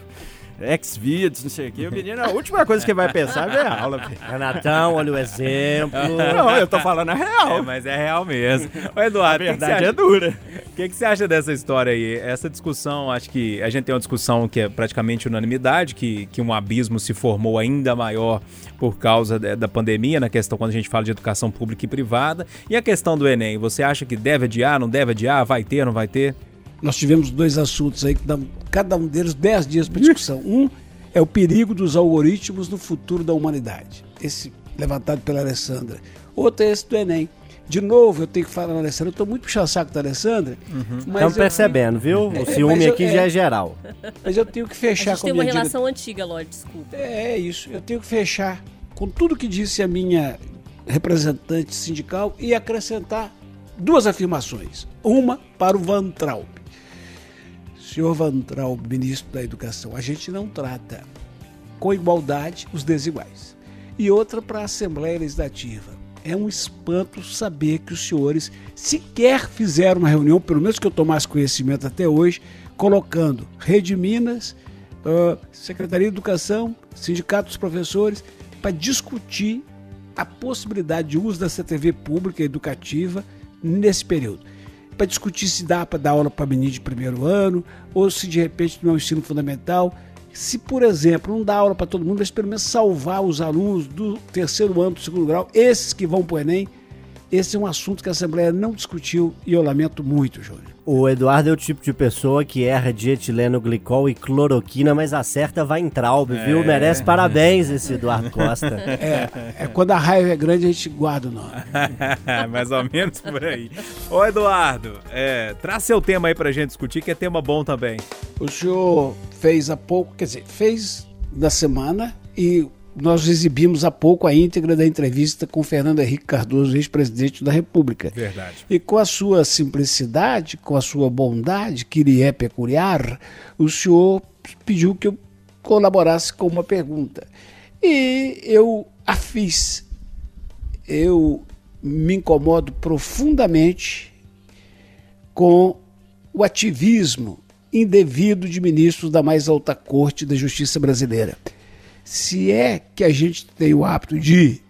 Speaker 6: Ex-videos, não sei o quê. O menino, a última coisa que vai pensar é ver a aula.
Speaker 5: Renatão, olha o exemplo.
Speaker 6: Não, eu tô falando a real.
Speaker 2: É, mas é real mesmo. Ô, Eduardo,
Speaker 6: A verdade é dura.
Speaker 2: O que, que você acha dessa história aí? Essa discussão, acho que a gente tem uma discussão que é praticamente unanimidade, que, que um abismo se formou ainda maior por causa da, da pandemia, na questão quando a gente fala de educação pública e privada. E a questão do Enem, você acha que deve adiar, não deve adiar, vai ter, não vai ter?
Speaker 3: Nós tivemos dois assuntos aí que dão cada um deles 10 dias para discussão. Um é o perigo dos algoritmos no futuro da humanidade. Esse levantado pela Alessandra. Outro é esse do Enem. De novo, eu tenho que falar na Alessandra. Eu estou muito puxando saco da Alessandra. mas
Speaker 5: Estamos
Speaker 3: eu-
Speaker 5: percebendo, viu?
Speaker 3: É,
Speaker 5: O ciúme
Speaker 3: eu-
Speaker 5: aqui
Speaker 3: é.
Speaker 5: já é geral.
Speaker 3: Mas eu tenho que
Speaker 7: A
Speaker 3: fechar
Speaker 7: gente
Speaker 3: com
Speaker 7: tem
Speaker 3: a
Speaker 7: uma
Speaker 3: minha dire-
Speaker 7: relação antiga, Lorde, desculpa.
Speaker 3: É isso. Eu tenho que fechar com tudo que disse a minha representante sindical e acrescentar duas afirmações. Uma para o Van Traub. Senhor Van Traub, ministro da Educação, a gente não trata com igualdade os desiguais. E outra para a Assembleia Legislativa. É um espanto saber que os senhores sequer fizeram uma reunião, pelo menos que eu tomasse conhecimento até hoje, colocando Rede Minas, ah, Secretaria de Educação, Sindicato dos Professores, para discutir a possibilidade de uso da CTV pública educativa nesse período. Para discutir se dá para dar aula para menino de primeiro ano, ou se de repente não é um ensino fundamental. Se, por exemplo, não dá aula para todo mundo, mas pelo menos salvar os alunos do terceiro ano do segundo grau, esses que vão para o Enem, esse é um assunto que a Assembleia não discutiu e eu lamento muito, Júnior.
Speaker 5: O Eduardo é o tipo de pessoa que erra de etileno glicol e cloroquina, mas acerta vai em Traub, viu? Merece parabéns esse Eduardo Costa.
Speaker 3: É, é quando a raiva é grande, a gente guarda o nome.
Speaker 2: Mais ou menos por aí. Ô, Eduardo, é, traz seu tema aí pra gente discutir, que é tema bom também.
Speaker 3: O senhor fez há pouco, quer dizer, fez na semana e nós exibimos há pouco a íntegra da entrevista com Fernando Henrique Cardoso, ex-presidente da República.
Speaker 2: Verdade.
Speaker 3: E com a sua simplicidade, com a sua bondade, que lhe é peculiar, o senhor pediu que eu colaborasse com uma pergunta. E eu a fiz. Eu me incomodo profundamente com o ativismo indevido de ministros da mais alta corte da justiça brasileira. Se é que a gente tem o hábito de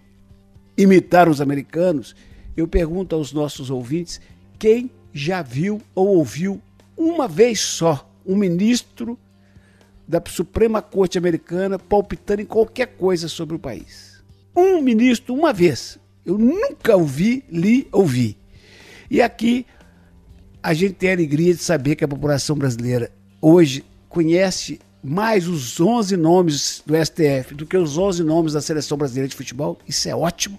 Speaker 3: imitar os americanos, eu pergunto aos nossos ouvintes quem já viu ou ouviu uma vez só um ministro da Suprema Corte Americana palpitando em qualquer coisa sobre o país. Um ministro, uma vez. Eu nunca ouvi, li, ouvi. E aqui a gente tem a alegria de saber que a população brasileira hoje conhece mais os 11 nomes do STF do que os 11 nomes da seleção brasileira de futebol. Isso é ótimo.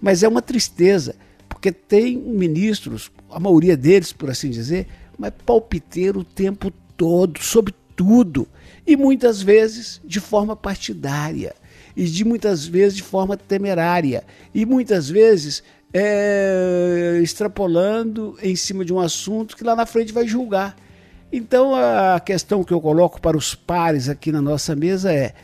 Speaker 3: Mas é uma tristeza, porque tem ministros, a maioria deles, por assim dizer, mas palpiteiro o tempo todo, sobre tudo. E muitas vezes de forma partidária. E de muitas vezes de forma temerária. E muitas vezes é, extrapolando em cima de um assunto que lá na frente vai julgar. Então a questão que eu coloco para os pares aqui na nossa mesa é: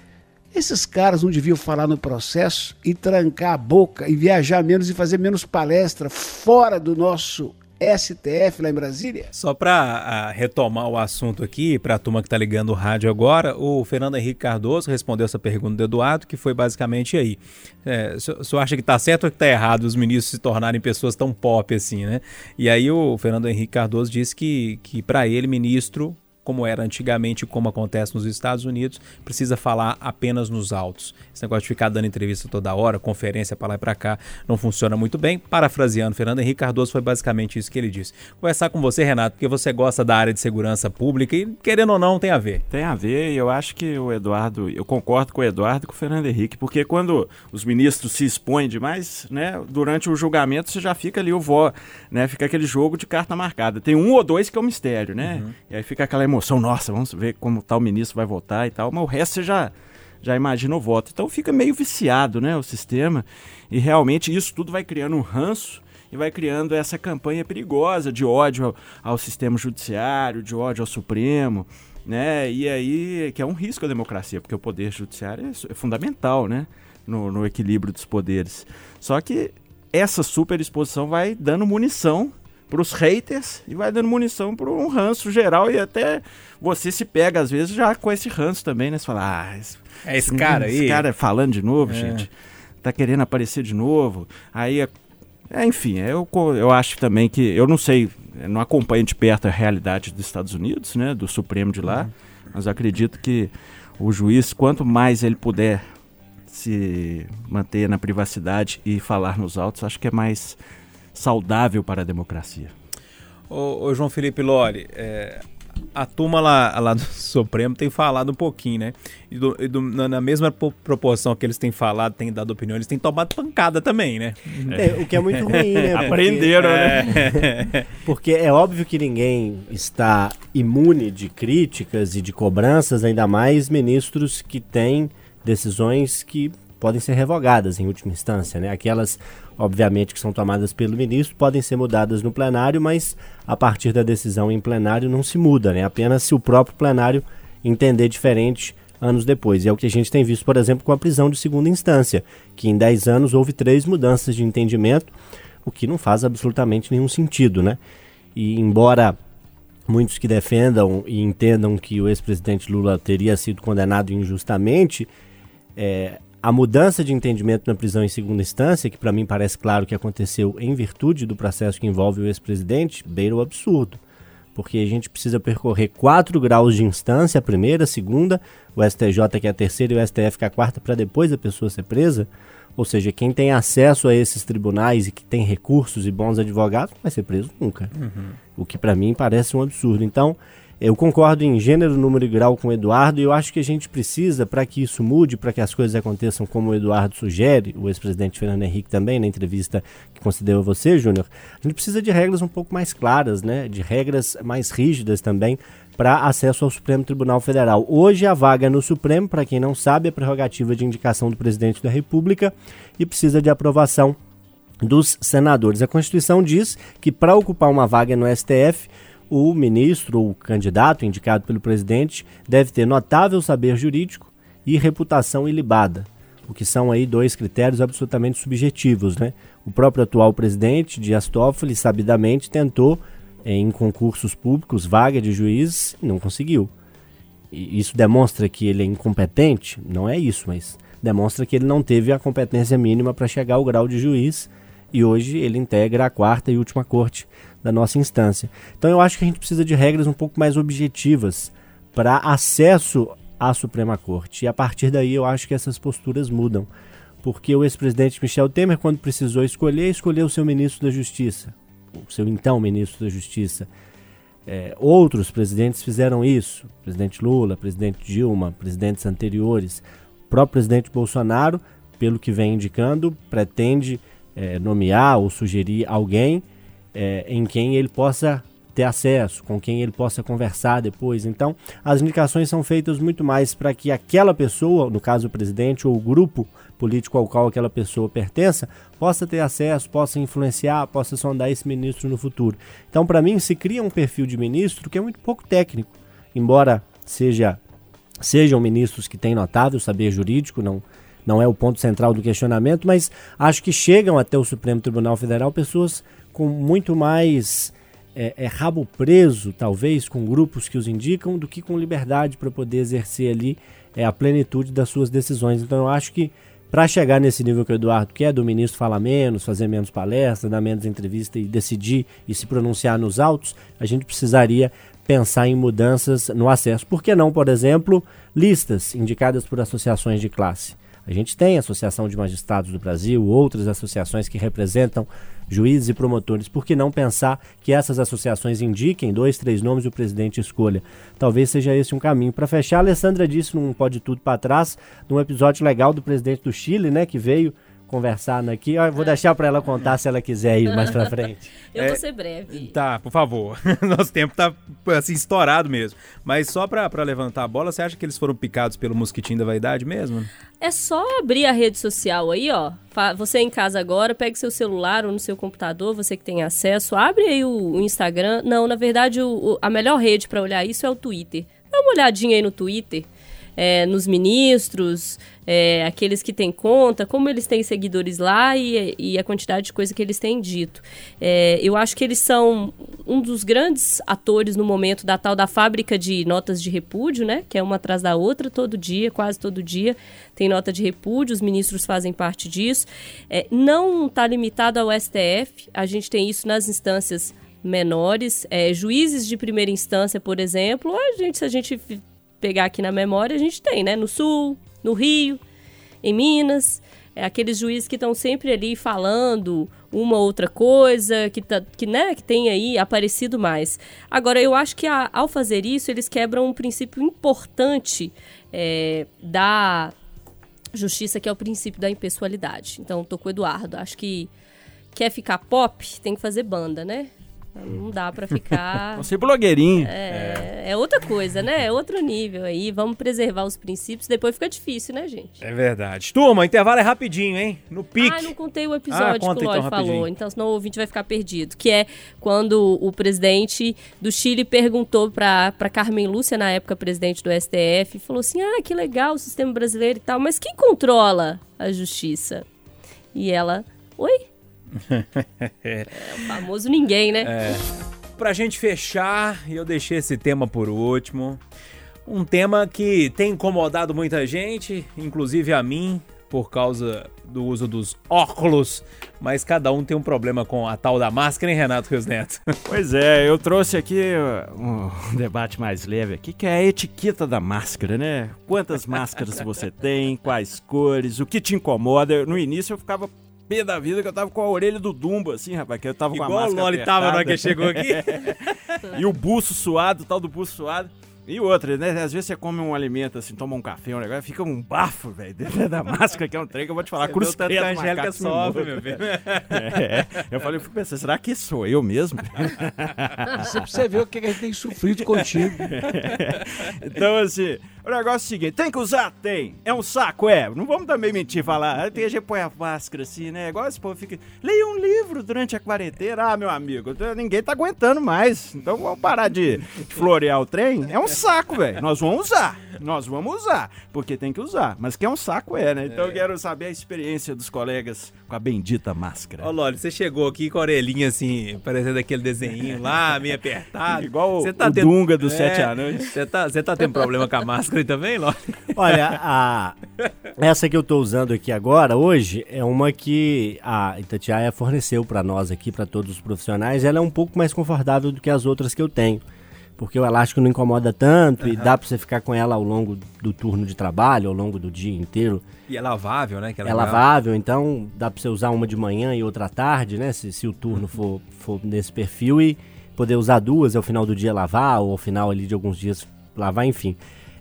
Speaker 3: esses caras não deviam falar no processo e trancar a boca e viajar menos e fazer menos palestra fora do nosso STF lá em Brasília?
Speaker 2: Só para retomar o assunto aqui, para a turma que está ligando o rádio agora, o Fernando Henrique Cardoso respondeu essa pergunta do Eduardo, que foi basicamente aí. É, o senhor- o senhor acha que está certo ou que está errado os ministros se tornarem pessoas tão pop assim, né? E aí o Fernando Henrique Cardoso disse que, que para ele, ministro, como era antigamente como acontece nos Estados Unidos, precisa falar apenas nos autos. Esse negócio de ficar dando entrevista toda hora, conferência para lá e para cá, não funciona muito bem. Parafraseando, Fernando Henrique Cardoso foi basicamente isso que ele disse. Conversar com você, Renato, porque você gosta da área de segurança pública e, querendo ou não, tem a ver.
Speaker 6: Tem a ver, e eu acho que o Eduardo, eu concordo com o Eduardo e com o Fernando Henrique, porque quando os ministros se expõem demais, né, durante o julgamento você já fica ali o vó, né, fica aquele jogo de carta marcada. Tem um ou dois que é um mistério, né, e aí fica aquela emoção, nossa, vamos ver como tal ministro vai votar e tal, mas o resto você já, já imagina o voto. Então fica meio viciado né, o sistema e realmente isso tudo vai criando um ranço e vai criando essa campanha perigosa de ódio ao, ao sistema judiciário, de ódio ao Supremo, né? E aí que é um risco à democracia, porque o poder judiciário é, é fundamental, né? No, no equilíbrio dos poderes. Só que essa superexposição vai dando munição para os haters e vai dando munição para um ranço geral e até você se pega às vezes já com esse ranço também, né? Você fala, ah, esse,
Speaker 2: É esse cara aí.
Speaker 6: esse cara falando de novo,
Speaker 2: É.
Speaker 6: gente, tá querendo aparecer de novo. Aí, é, é, enfim, eu, co- eu acho também que, eu não sei, eu não acompanho de perto a realidade dos Estados Unidos, né, do Supremo de lá, mas eu acredito que o juiz, quanto mais ele puder se manter na privacidade e falar nos autos, acho que é mais saudável para a democracia.
Speaker 2: Ô, ô, João Felipe Loli, é, a turma lá, lá do Supremo tem falado um pouquinho, né? E, do- e do- na, na mesma po- proporção que eles têm falado, têm dado opinião, eles têm tomado pancada também, né?
Speaker 5: É, o que é muito ruim, né? Porque-
Speaker 6: Aprenderam, né?
Speaker 2: É.
Speaker 5: Porque é óbvio que ninguém está imune de críticas e de cobranças, ainda mais ministros que têm decisões que podem ser revogadas em última instância, né? Aquelas, obviamente, que são tomadas pelo ministro podem ser mudadas no plenário, mas a partir da decisão em plenário não se muda, né? Apenas se o próprio plenário entender diferente anos depois. E é o que a gente tem visto, por exemplo, com a prisão de segunda instância, que em 10 anos houve três mudanças de entendimento, o que não faz absolutamente nenhum sentido, né? E embora muitos que defendam e entendam que o ex-presidente Lula teria sido condenado injustamente, é, a mudança de entendimento na prisão em segunda instância, que para mim parece claro que aconteceu em virtude do processo que envolve o ex-presidente, beira o absurdo. Porque a gente precisa percorrer quatro graus de instância, a primeira, a segunda, o STJ que é a terceira e o STF que é a quarta, para depois a pessoa ser presa. Ou seja, quem tem acesso a esses tribunais e que tem recursos e bons advogados não vai ser preso nunca. O que para mim parece um absurdo. Então, eu concordo em gênero, número e grau com o Eduardo e eu acho que a gente precisa, para que isso mude, para que as coisas aconteçam como o Eduardo sugere, o ex-presidente Fernando Henrique também, na entrevista que concedeu a você, Júnior, a gente precisa de regras um pouco mais claras, né? de regras mais rígidas também para acesso ao Supremo Tribunal Federal. Hoje a vaga no Supremo, para quem não sabe, é prerrogativa de indicação do presidente da República e precisa de aprovação dos senadores. A Constituição diz que para ocupar uma vaga no STF, o ministro ou candidato indicado pelo presidente deve ter notável saber jurídico e reputação ilibada, o que são aí dois critérios absolutamente subjetivos, né? O próprio atual presidente, Dias Toffoli, sabidamente tentou em concursos públicos vaga de juiz e não conseguiu. E isso demonstra que ele é incompetente? Não é isso, mas demonstra que ele não teve a competência mínima para chegar ao grau de juiz e hoje ele integra a quarta e última corte da nossa instância. Então eu acho que a gente precisa de regras um pouco mais objetivas para acesso à Suprema Corte. E a partir daí eu acho que essas posturas mudam. Porque o ex-presidente Michel Temer, quando precisou escolher, escolheu o seu ministro da Justiça, o seu então ministro da Justiça. É, outros presidentes fizeram isso. Presidente Lula, presidente Dilma, presidentes anteriores. O próprio presidente Bolsonaro, pelo que vem indicando, pretende é, nomear ou sugerir alguém é, em quem ele possa ter acesso, com quem ele possa conversar depois. Então, as indicações são feitas muito mais para que aquela pessoa, no caso o presidente ou o grupo político ao qual aquela pessoa pertença, possa ter acesso, possa influenciar, possa sondar esse ministro no futuro. Então, para mim, se cria um perfil de ministro que é muito pouco técnico, embora seja sejam ministros que têm notável saber jurídico, não não é o ponto central do questionamento, mas acho que chegam até o Supremo Tribunal Federal pessoas com muito mais é, é, rabo preso, talvez, com grupos que os indicam, do que com liberdade para poder exercer ali é, a plenitude das suas decisões. Então eu acho que para chegar nesse nível que o Eduardo quer, do ministro falar menos, fazer menos palestra, dar menos entrevista e decidir e se pronunciar nos autos, a gente precisaria pensar em mudanças no acesso. Por que não, por exemplo, listas indicadas por associações de classe? A gente tem a Associação de Magistrados do Brasil, outras associações que representam juízes e promotores. Por que não pensar que essas associações indiquem dois, três nomes e o presidente escolha? Talvez seja esse um caminho. Para fechar, a Alessandra disse num Pode Tudo para trás, num episódio legal do presidente do Chile, né, que veio conversando aqui. Eu vou deixar pra ela contar se ela quiser ir mais pra frente.
Speaker 7: Eu
Speaker 2: É,
Speaker 7: vou ser breve.
Speaker 2: Tá, por favor. Nosso tempo tá assim estourado mesmo. Mas só pra, pra levantar a bola, você acha que eles foram picados pelo mosquitinho da vaidade mesmo?
Speaker 7: É só abrir a rede social aí, ó. Você em casa agora, pegue seu celular ou no seu computador, você que tem acesso, abre aí o, o Instagram. Não, na verdade, o- o- a melhor rede pra olhar isso é o Twitter. Dá uma olhadinha aí no Twitter, é, nos ministros, é, aqueles que têm conta, como eles têm seguidores lá e, e a quantidade de coisa que eles têm dito. É, eu acho que eles são um dos grandes atores no momento da tal da fábrica de notas de repúdio, né? Que é uma atrás da outra todo dia, quase todo dia tem nota de repúdio, os ministros fazem parte disso. É, não está limitado ao STF, a gente tem isso nas instâncias menores, é, juízes de primeira instância, por exemplo, a gente, se a gente pegar aqui na memória, a gente tem, né? No Sul, no Rio, em Minas, é, aqueles juízes que estão sempre ali falando uma outra coisa, que, tá, que, né, que tem aí aparecido mais. Agora, eu acho que a- ao fazer isso, eles quebram um princípio importante é, da justiça, que é o princípio da impessoalidade. Então, tô com o Eduardo. Acho que quer ficar pop, tem que fazer banda, né? Não dá pra ficar.
Speaker 6: Você blogueirinho.
Speaker 7: É, é outra coisa, né? É outro nível aí. Vamos preservar os princípios, depois fica difícil, né, gente?
Speaker 2: É verdade. Turma, intervalo é rapidinho, hein? No pique.
Speaker 7: Ah, não contei o episódio
Speaker 2: Ah, conta
Speaker 7: que o
Speaker 2: então,
Speaker 7: Lodge
Speaker 2: rapidinho.
Speaker 7: falou, então senão o ouvinte vai ficar perdido. Que é quando o presidente do Chile perguntou pra, pra Carmen Lúcia, na época presidente do STF, falou assim: ah, que legal o sistema brasileiro e tal, mas quem controla a justiça? E ela, oi? É o famoso ninguém, né?
Speaker 2: Pra gente fechar, eu deixei esse tema por último. Um tema que tem incomodado muita gente, inclusive a mim, por causa do uso dos óculos. Mas cada um tem um problema com a tal da máscara, hein, Renato Rios Neto?
Speaker 6: Pois é, eu trouxe aqui uh, um debate mais leve aqui, que é a etiqueta da máscara, né? Quantas máscaras você tem, quais cores, o que te incomoda. No início eu ficava pé da vida que eu tava com a orelha do Dumbo, assim, rapaz, que eu tava com a
Speaker 2: Igual o
Speaker 6: máscara
Speaker 2: Loli tava na hora que chegou aqui.
Speaker 6: E o buço suado, o tal do buço suado. E outra, né? Às vezes você come um alimento assim, toma um café, um negócio, fica um bafo, velho, dentro da máscara, que é um trem que eu vou te falar.
Speaker 2: Você
Speaker 6: Cruz
Speaker 2: tanto que a
Speaker 6: credo,
Speaker 2: Angélica sofre,
Speaker 6: me
Speaker 2: meu filho.
Speaker 6: É, eu falei, eu fui pensando, será que sou eu mesmo?
Speaker 3: Você precisa ver o que a gente tem sofrido contigo.
Speaker 6: Então, assim, o negócio é o seguinte: tem que usar? Tem. É um saco? É. Não vamos também mentir e falar. Tem gente que põe a máscara assim, né? Igual esse povo fica. Leia um livro durante a quarentena. Ah, meu amigo, ninguém tá aguentando mais. Então vamos parar de, florear o trem. É um saco, velho. Nós vamos usar. Nós vamos usar. Porque tem que usar. Mas que é um saco, é, né? Então eu quero saber a experiência dos colegas com a bendita máscara.
Speaker 2: Ô, Loli, você chegou aqui com a orelhinha assim, parecendo aquele desenhinho lá, meio apertado.
Speaker 6: Igual
Speaker 2: Você
Speaker 6: o
Speaker 2: tá tendo-
Speaker 6: Dunga dos
Speaker 2: É,
Speaker 6: Sete Anões.
Speaker 2: Você tá, você tá tendo problema com a máscara também, Loli?
Speaker 5: Olha, a- essa que eu tô usando aqui agora, hoje, é uma que a Itatiaia forneceu pra nós aqui, pra todos os profissionais. Ela é um pouco mais confortável do que as outras que eu tenho. Porque o elástico não incomoda tanto e dá pra você ficar com ela ao longo do turno de trabalho, ao longo do dia inteiro.
Speaker 2: E é lavável, né?
Speaker 5: É lavável, então dá pra você usar uma de manhã e outra à tarde, né? Se, se o turno for, for nesse perfil e poder usar duas ao final do dia lavar, ou ao final ali de alguns dias lavar, enfim.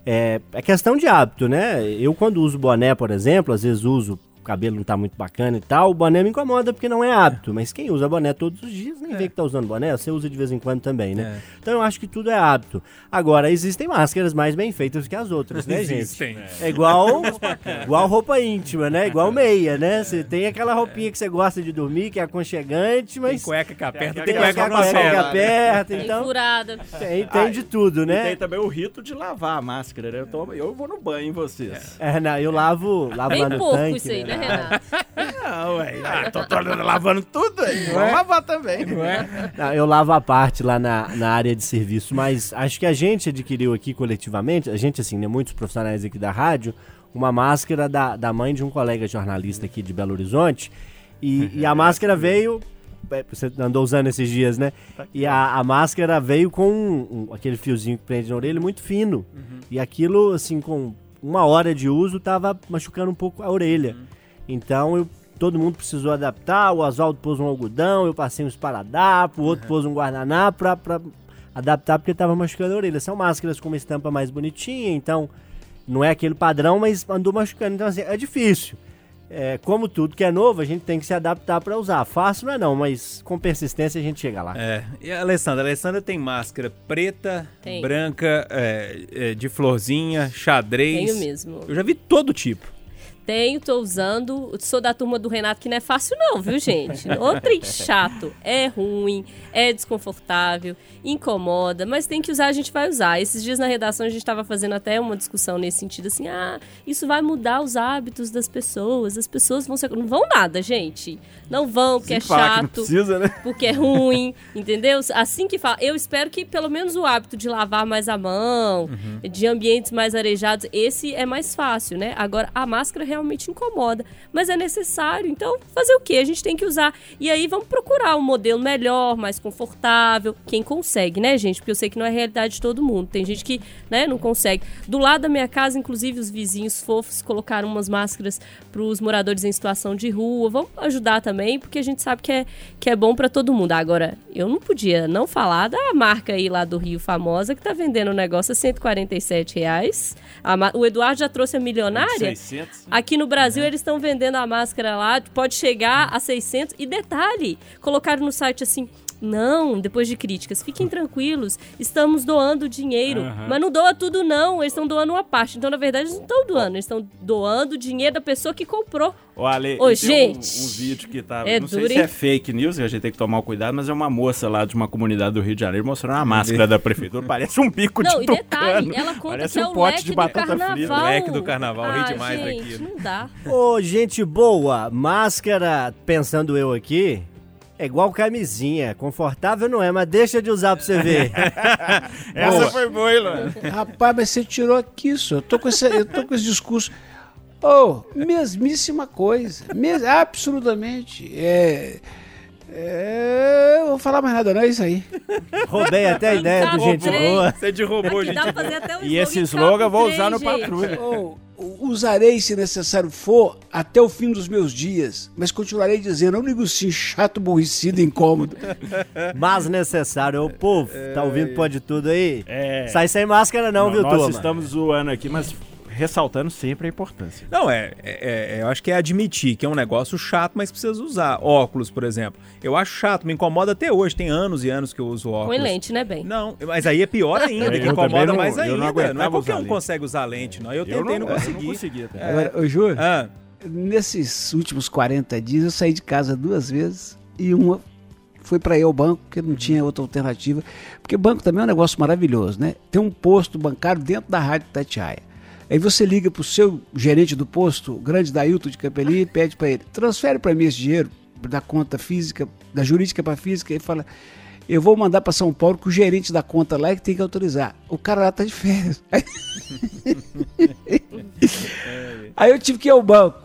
Speaker 5: É, é questão de hábito, né? Eu quando uso boné, por exemplo, às vezes uso, o cabelo não tá muito bacana e tal, o boné me incomoda porque não é hábito. Mas quem usa boné todos os dias nem vê que tá usando boné, você usa de vez em quando também, né?
Speaker 2: É.
Speaker 5: Então eu acho que tudo é hábito. Agora, existem máscaras mais bem feitas que as outras, né, gente?
Speaker 2: Existem.
Speaker 5: É igual, igual roupa íntima, né? Igual meia, né? Você tem aquela roupinha que você gosta de dormir, que é aconchegante,
Speaker 2: Tem
Speaker 5: mas
Speaker 2: cueca que aperta,
Speaker 5: tem
Speaker 2: tem cueca
Speaker 5: cueca que
Speaker 2: aperta.
Speaker 5: aperta,
Speaker 7: Tem
Speaker 5: então
Speaker 7: furada.
Speaker 5: tem, tem de tudo,
Speaker 6: E
Speaker 5: né?
Speaker 6: tem também o rito de lavar a máscara, né? Eu, tomo- eu vou no banho em vocês.
Speaker 5: É, não, eu lavo, lavo lá
Speaker 7: Bem
Speaker 5: no
Speaker 7: pouco
Speaker 5: tanque.
Speaker 7: isso aí, né,
Speaker 5: né?
Speaker 7: Renato?
Speaker 6: Não, ué. Ah, tô, tô lavando tudo aí. Vamos lavar também. Não é?
Speaker 5: Não, eu lavo a parte lá na, na área de serviço, mas acho que a gente adquiriu aqui coletivamente, a gente assim, né, muitos profissionais aqui da rádio, uma máscara da, da mãe de um colega jornalista aqui de Belo Horizonte, e, e a máscara veio, é, você andou usando esses dias, né? E a, a máscara veio com um- um- aquele fiozinho que prende na orelha muito fino, e aquilo, assim, com uma hora de uso, tava machucando um pouco a orelha. Então eu todo mundo precisou adaptar. O Oswaldo pôs um algodão, eu passei um esparadrapo, o outro pôs um guardanapo pra, pra adaptar porque tava machucando a orelha. São máscaras com uma estampa mais bonitinha, então não é aquele padrão, mas andou machucando. Então, assim, é difícil. é, como tudo que é novo, a gente tem que se adaptar para usar. Fácil não é não, mas com persistência a gente chega lá.
Speaker 2: É. E a Alessandra? A Alessandra tem máscara preta,
Speaker 7: Tem.
Speaker 2: branca, é, é, de florzinha, xadrez.
Speaker 7: Tenho mesmo.
Speaker 2: Eu já vi todo tipo.
Speaker 7: Tenho, tô usando. Sou da turma do Renato, que não é fácil, não, viu, gente? Outro chato. É ruim, é desconfortável, incomoda, mas tem que usar, a gente vai usar. Esses dias na redação a gente estava fazendo até uma discussão nesse sentido, assim, ah, isso vai mudar os hábitos das pessoas, as pessoas vão ser. Não vão nada, gente. Não vão, porque é
Speaker 6: que não
Speaker 7: chato
Speaker 6: precisa, né?
Speaker 7: porque é ruim, entendeu? Assim que fala, eu espero que pelo menos o hábito de lavar mais a mão, de ambientes mais arejados, esse é mais fácil, né? Agora a máscara realmente incomoda, mas é necessário, então fazer o quê? A gente tem que usar. E aí vamos procurar um modelo melhor, mais confortável, quem consegue, né, gente? Porque eu sei que não é a realidade de todo mundo. Tem gente que, né, não consegue. Do lado da minha casa, inclusive os vizinhos fofos colocaram umas máscaras para os moradores em situação de rua. Vamos ajudar também, porque a gente sabe que é, que é bom para todo mundo. Agora, eu não podia não falar da marca aí lá do Rio famosa que tá vendendo o negócio a 147 reais. A o Eduardo já trouxe a milionária.
Speaker 6: 600.
Speaker 7: Aqui no Brasil eles estão vendendo a máscara lá, pode chegar a 600. E detalhe, colocaram no site assim. Não, depois de críticas, fiquem tranquilos, estamos doando dinheiro. Mas não doa tudo, não, eles estão doando uma parte. Então, na verdade, eles não estão doando, eles estão doando o dinheiro da pessoa que comprou.
Speaker 6: Ô, Ale,
Speaker 7: Ô,
Speaker 6: tem um-
Speaker 7: gente,
Speaker 6: Um, vídeo que tá.
Speaker 7: é
Speaker 6: não sei
Speaker 7: duro,
Speaker 6: se é fake news, que a gente tem que tomar o cuidado, mas é uma moça lá de uma comunidade do Rio de Janeiro mostrando a máscara da prefeitura. Parece um bico
Speaker 7: Não,
Speaker 6: de
Speaker 7: e
Speaker 6: tucano.
Speaker 7: detalhe, ela conta
Speaker 6: Parece
Speaker 7: que é
Speaker 6: um
Speaker 7: o
Speaker 6: pote
Speaker 7: leque
Speaker 6: de
Speaker 7: do
Speaker 6: batata
Speaker 7: carnaval.
Speaker 6: frita.
Speaker 2: O leque do carnaval,
Speaker 7: ah,
Speaker 2: ri demais
Speaker 7: gente,
Speaker 2: daquilo.
Speaker 7: não dá.
Speaker 5: Ô, gente boa, máscara, pensando eu aqui, é igual camisinha. Confortável não é, mas deixa de usar pra você ver.
Speaker 6: Essa
Speaker 3: Boa.
Speaker 6: foi boa, hein, Luan?
Speaker 3: Rapaz, mas você tirou aqui, senhor. Eu tô com esse, eu tô com esse discurso. Oh, mesmíssima coisa. Mes, absolutamente. É, é, eu vou falar mais nada, não é isso aí.
Speaker 5: Roubei até a ideia do gente
Speaker 7: Roubei.
Speaker 5: boa.
Speaker 2: Você derrubou,
Speaker 7: Aqui
Speaker 2: gente.
Speaker 7: dá pra fazer até um
Speaker 6: E esse slogan eu vou usar no
Speaker 7: três, gente.
Speaker 6: patrulha.
Speaker 3: Oh, usarei, se necessário for, até o fim dos meus dias, mas continuarei dizendo, eu ligo sim, chato, aborrecido e incômodo.
Speaker 5: Mas necessário. Ô, povo, tá ouvindo pode tudo aí?
Speaker 6: É.
Speaker 5: Sai sem máscara não, viu,
Speaker 6: Nós
Speaker 5: turma?
Speaker 6: estamos zoando aqui, mas ressaltando sempre a importância.
Speaker 2: Não, é, é- é- Eu acho que é admitir que é um negócio chato, mas precisa usar. Óculos, por exemplo. Eu acho chato, me incomoda até hoje. Tem anos e anos que eu uso óculos.
Speaker 7: Põe lente, né, bem?
Speaker 2: Não, mas aí é pior ainda, que incomoda
Speaker 6: não-
Speaker 2: mais
Speaker 6: eu não
Speaker 2: ainda. Não, é qualquer um
Speaker 6: lente.
Speaker 2: consegue usar lente, não. Eu tentei
Speaker 6: Eu
Speaker 2: não,
Speaker 6: não, eu
Speaker 2: consegui.
Speaker 6: não conseguia. tá?
Speaker 3: Agora, ô Júlio,
Speaker 2: Ah,
Speaker 3: nesses últimos 40 dias eu saí de casa duas vezes e uma foi para ir ao banco, porque não tinha outra alternativa. Porque banco também é um negócio maravilhoso, né? Tem um posto bancário dentro da Rádio Tatiaia. Aí você liga pro seu gerente do posto, o grande Dailton de Campeli, e pede para ele, transfere para mim esse dinheiro da conta física, da jurídica para física, e fala, eu vou mandar para São Paulo que o gerente da conta lá é que tem que autorizar. O cara lá tá de férias. Aí eu tive que ir ao banco.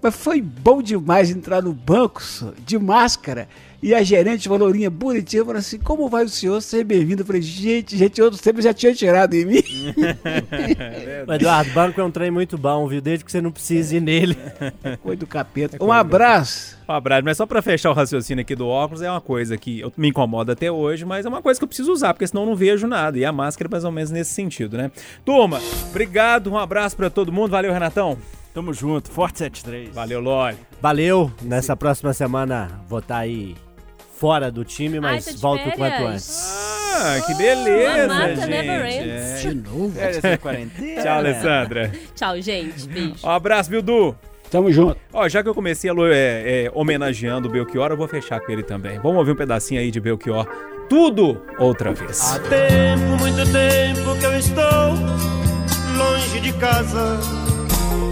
Speaker 3: Mas foi bom demais entrar no banco, de máscara. E a gerente, uma lourinha bonitinha, falou assim: Como vai o senhor? Seja bem-vindo. Eu falei: Gente, gente, outros tempos já tinha tirado em mim.
Speaker 5: O Eduardo, banco é um trem muito bom, viu? Desde que você não precise ir nele.
Speaker 3: Coisa do capeta. Um abraço.
Speaker 2: um abraço. Mas só pra fechar o raciocínio aqui do óculos, é uma coisa que eu- me incomoda até hoje, mas é uma coisa que eu preciso usar, porque senão eu não vejo nada. E a máscara é mais ou menos nesse sentido, né? Turma, obrigado, um abraço pra todo mundo. Valeu, Renatão.
Speaker 6: Tamo junto, Forte 73.
Speaker 2: Valeu, Loli.
Speaker 5: Valeu. Nessa próxima semana vou estar aí fora do time, mas
Speaker 7: tá de
Speaker 5: volto o quanto antes.
Speaker 2: Ah, que beleza,
Speaker 7: Mamata
Speaker 2: gente.
Speaker 7: never
Speaker 2: É.
Speaker 3: De novo.
Speaker 2: Tchau, Alessandra.
Speaker 7: Tchau, gente. Beijo.
Speaker 2: Um abraço, Bildu.
Speaker 3: Tamo junto.
Speaker 2: Ó, já que eu comecei a lo- é, é, homenageando o Belchior, eu vou fechar com ele também. Vamos ouvir um pedacinho aí de Belchior. Tudo outra vez.
Speaker 9: Há tempo, muito tempo que eu estou longe de casa.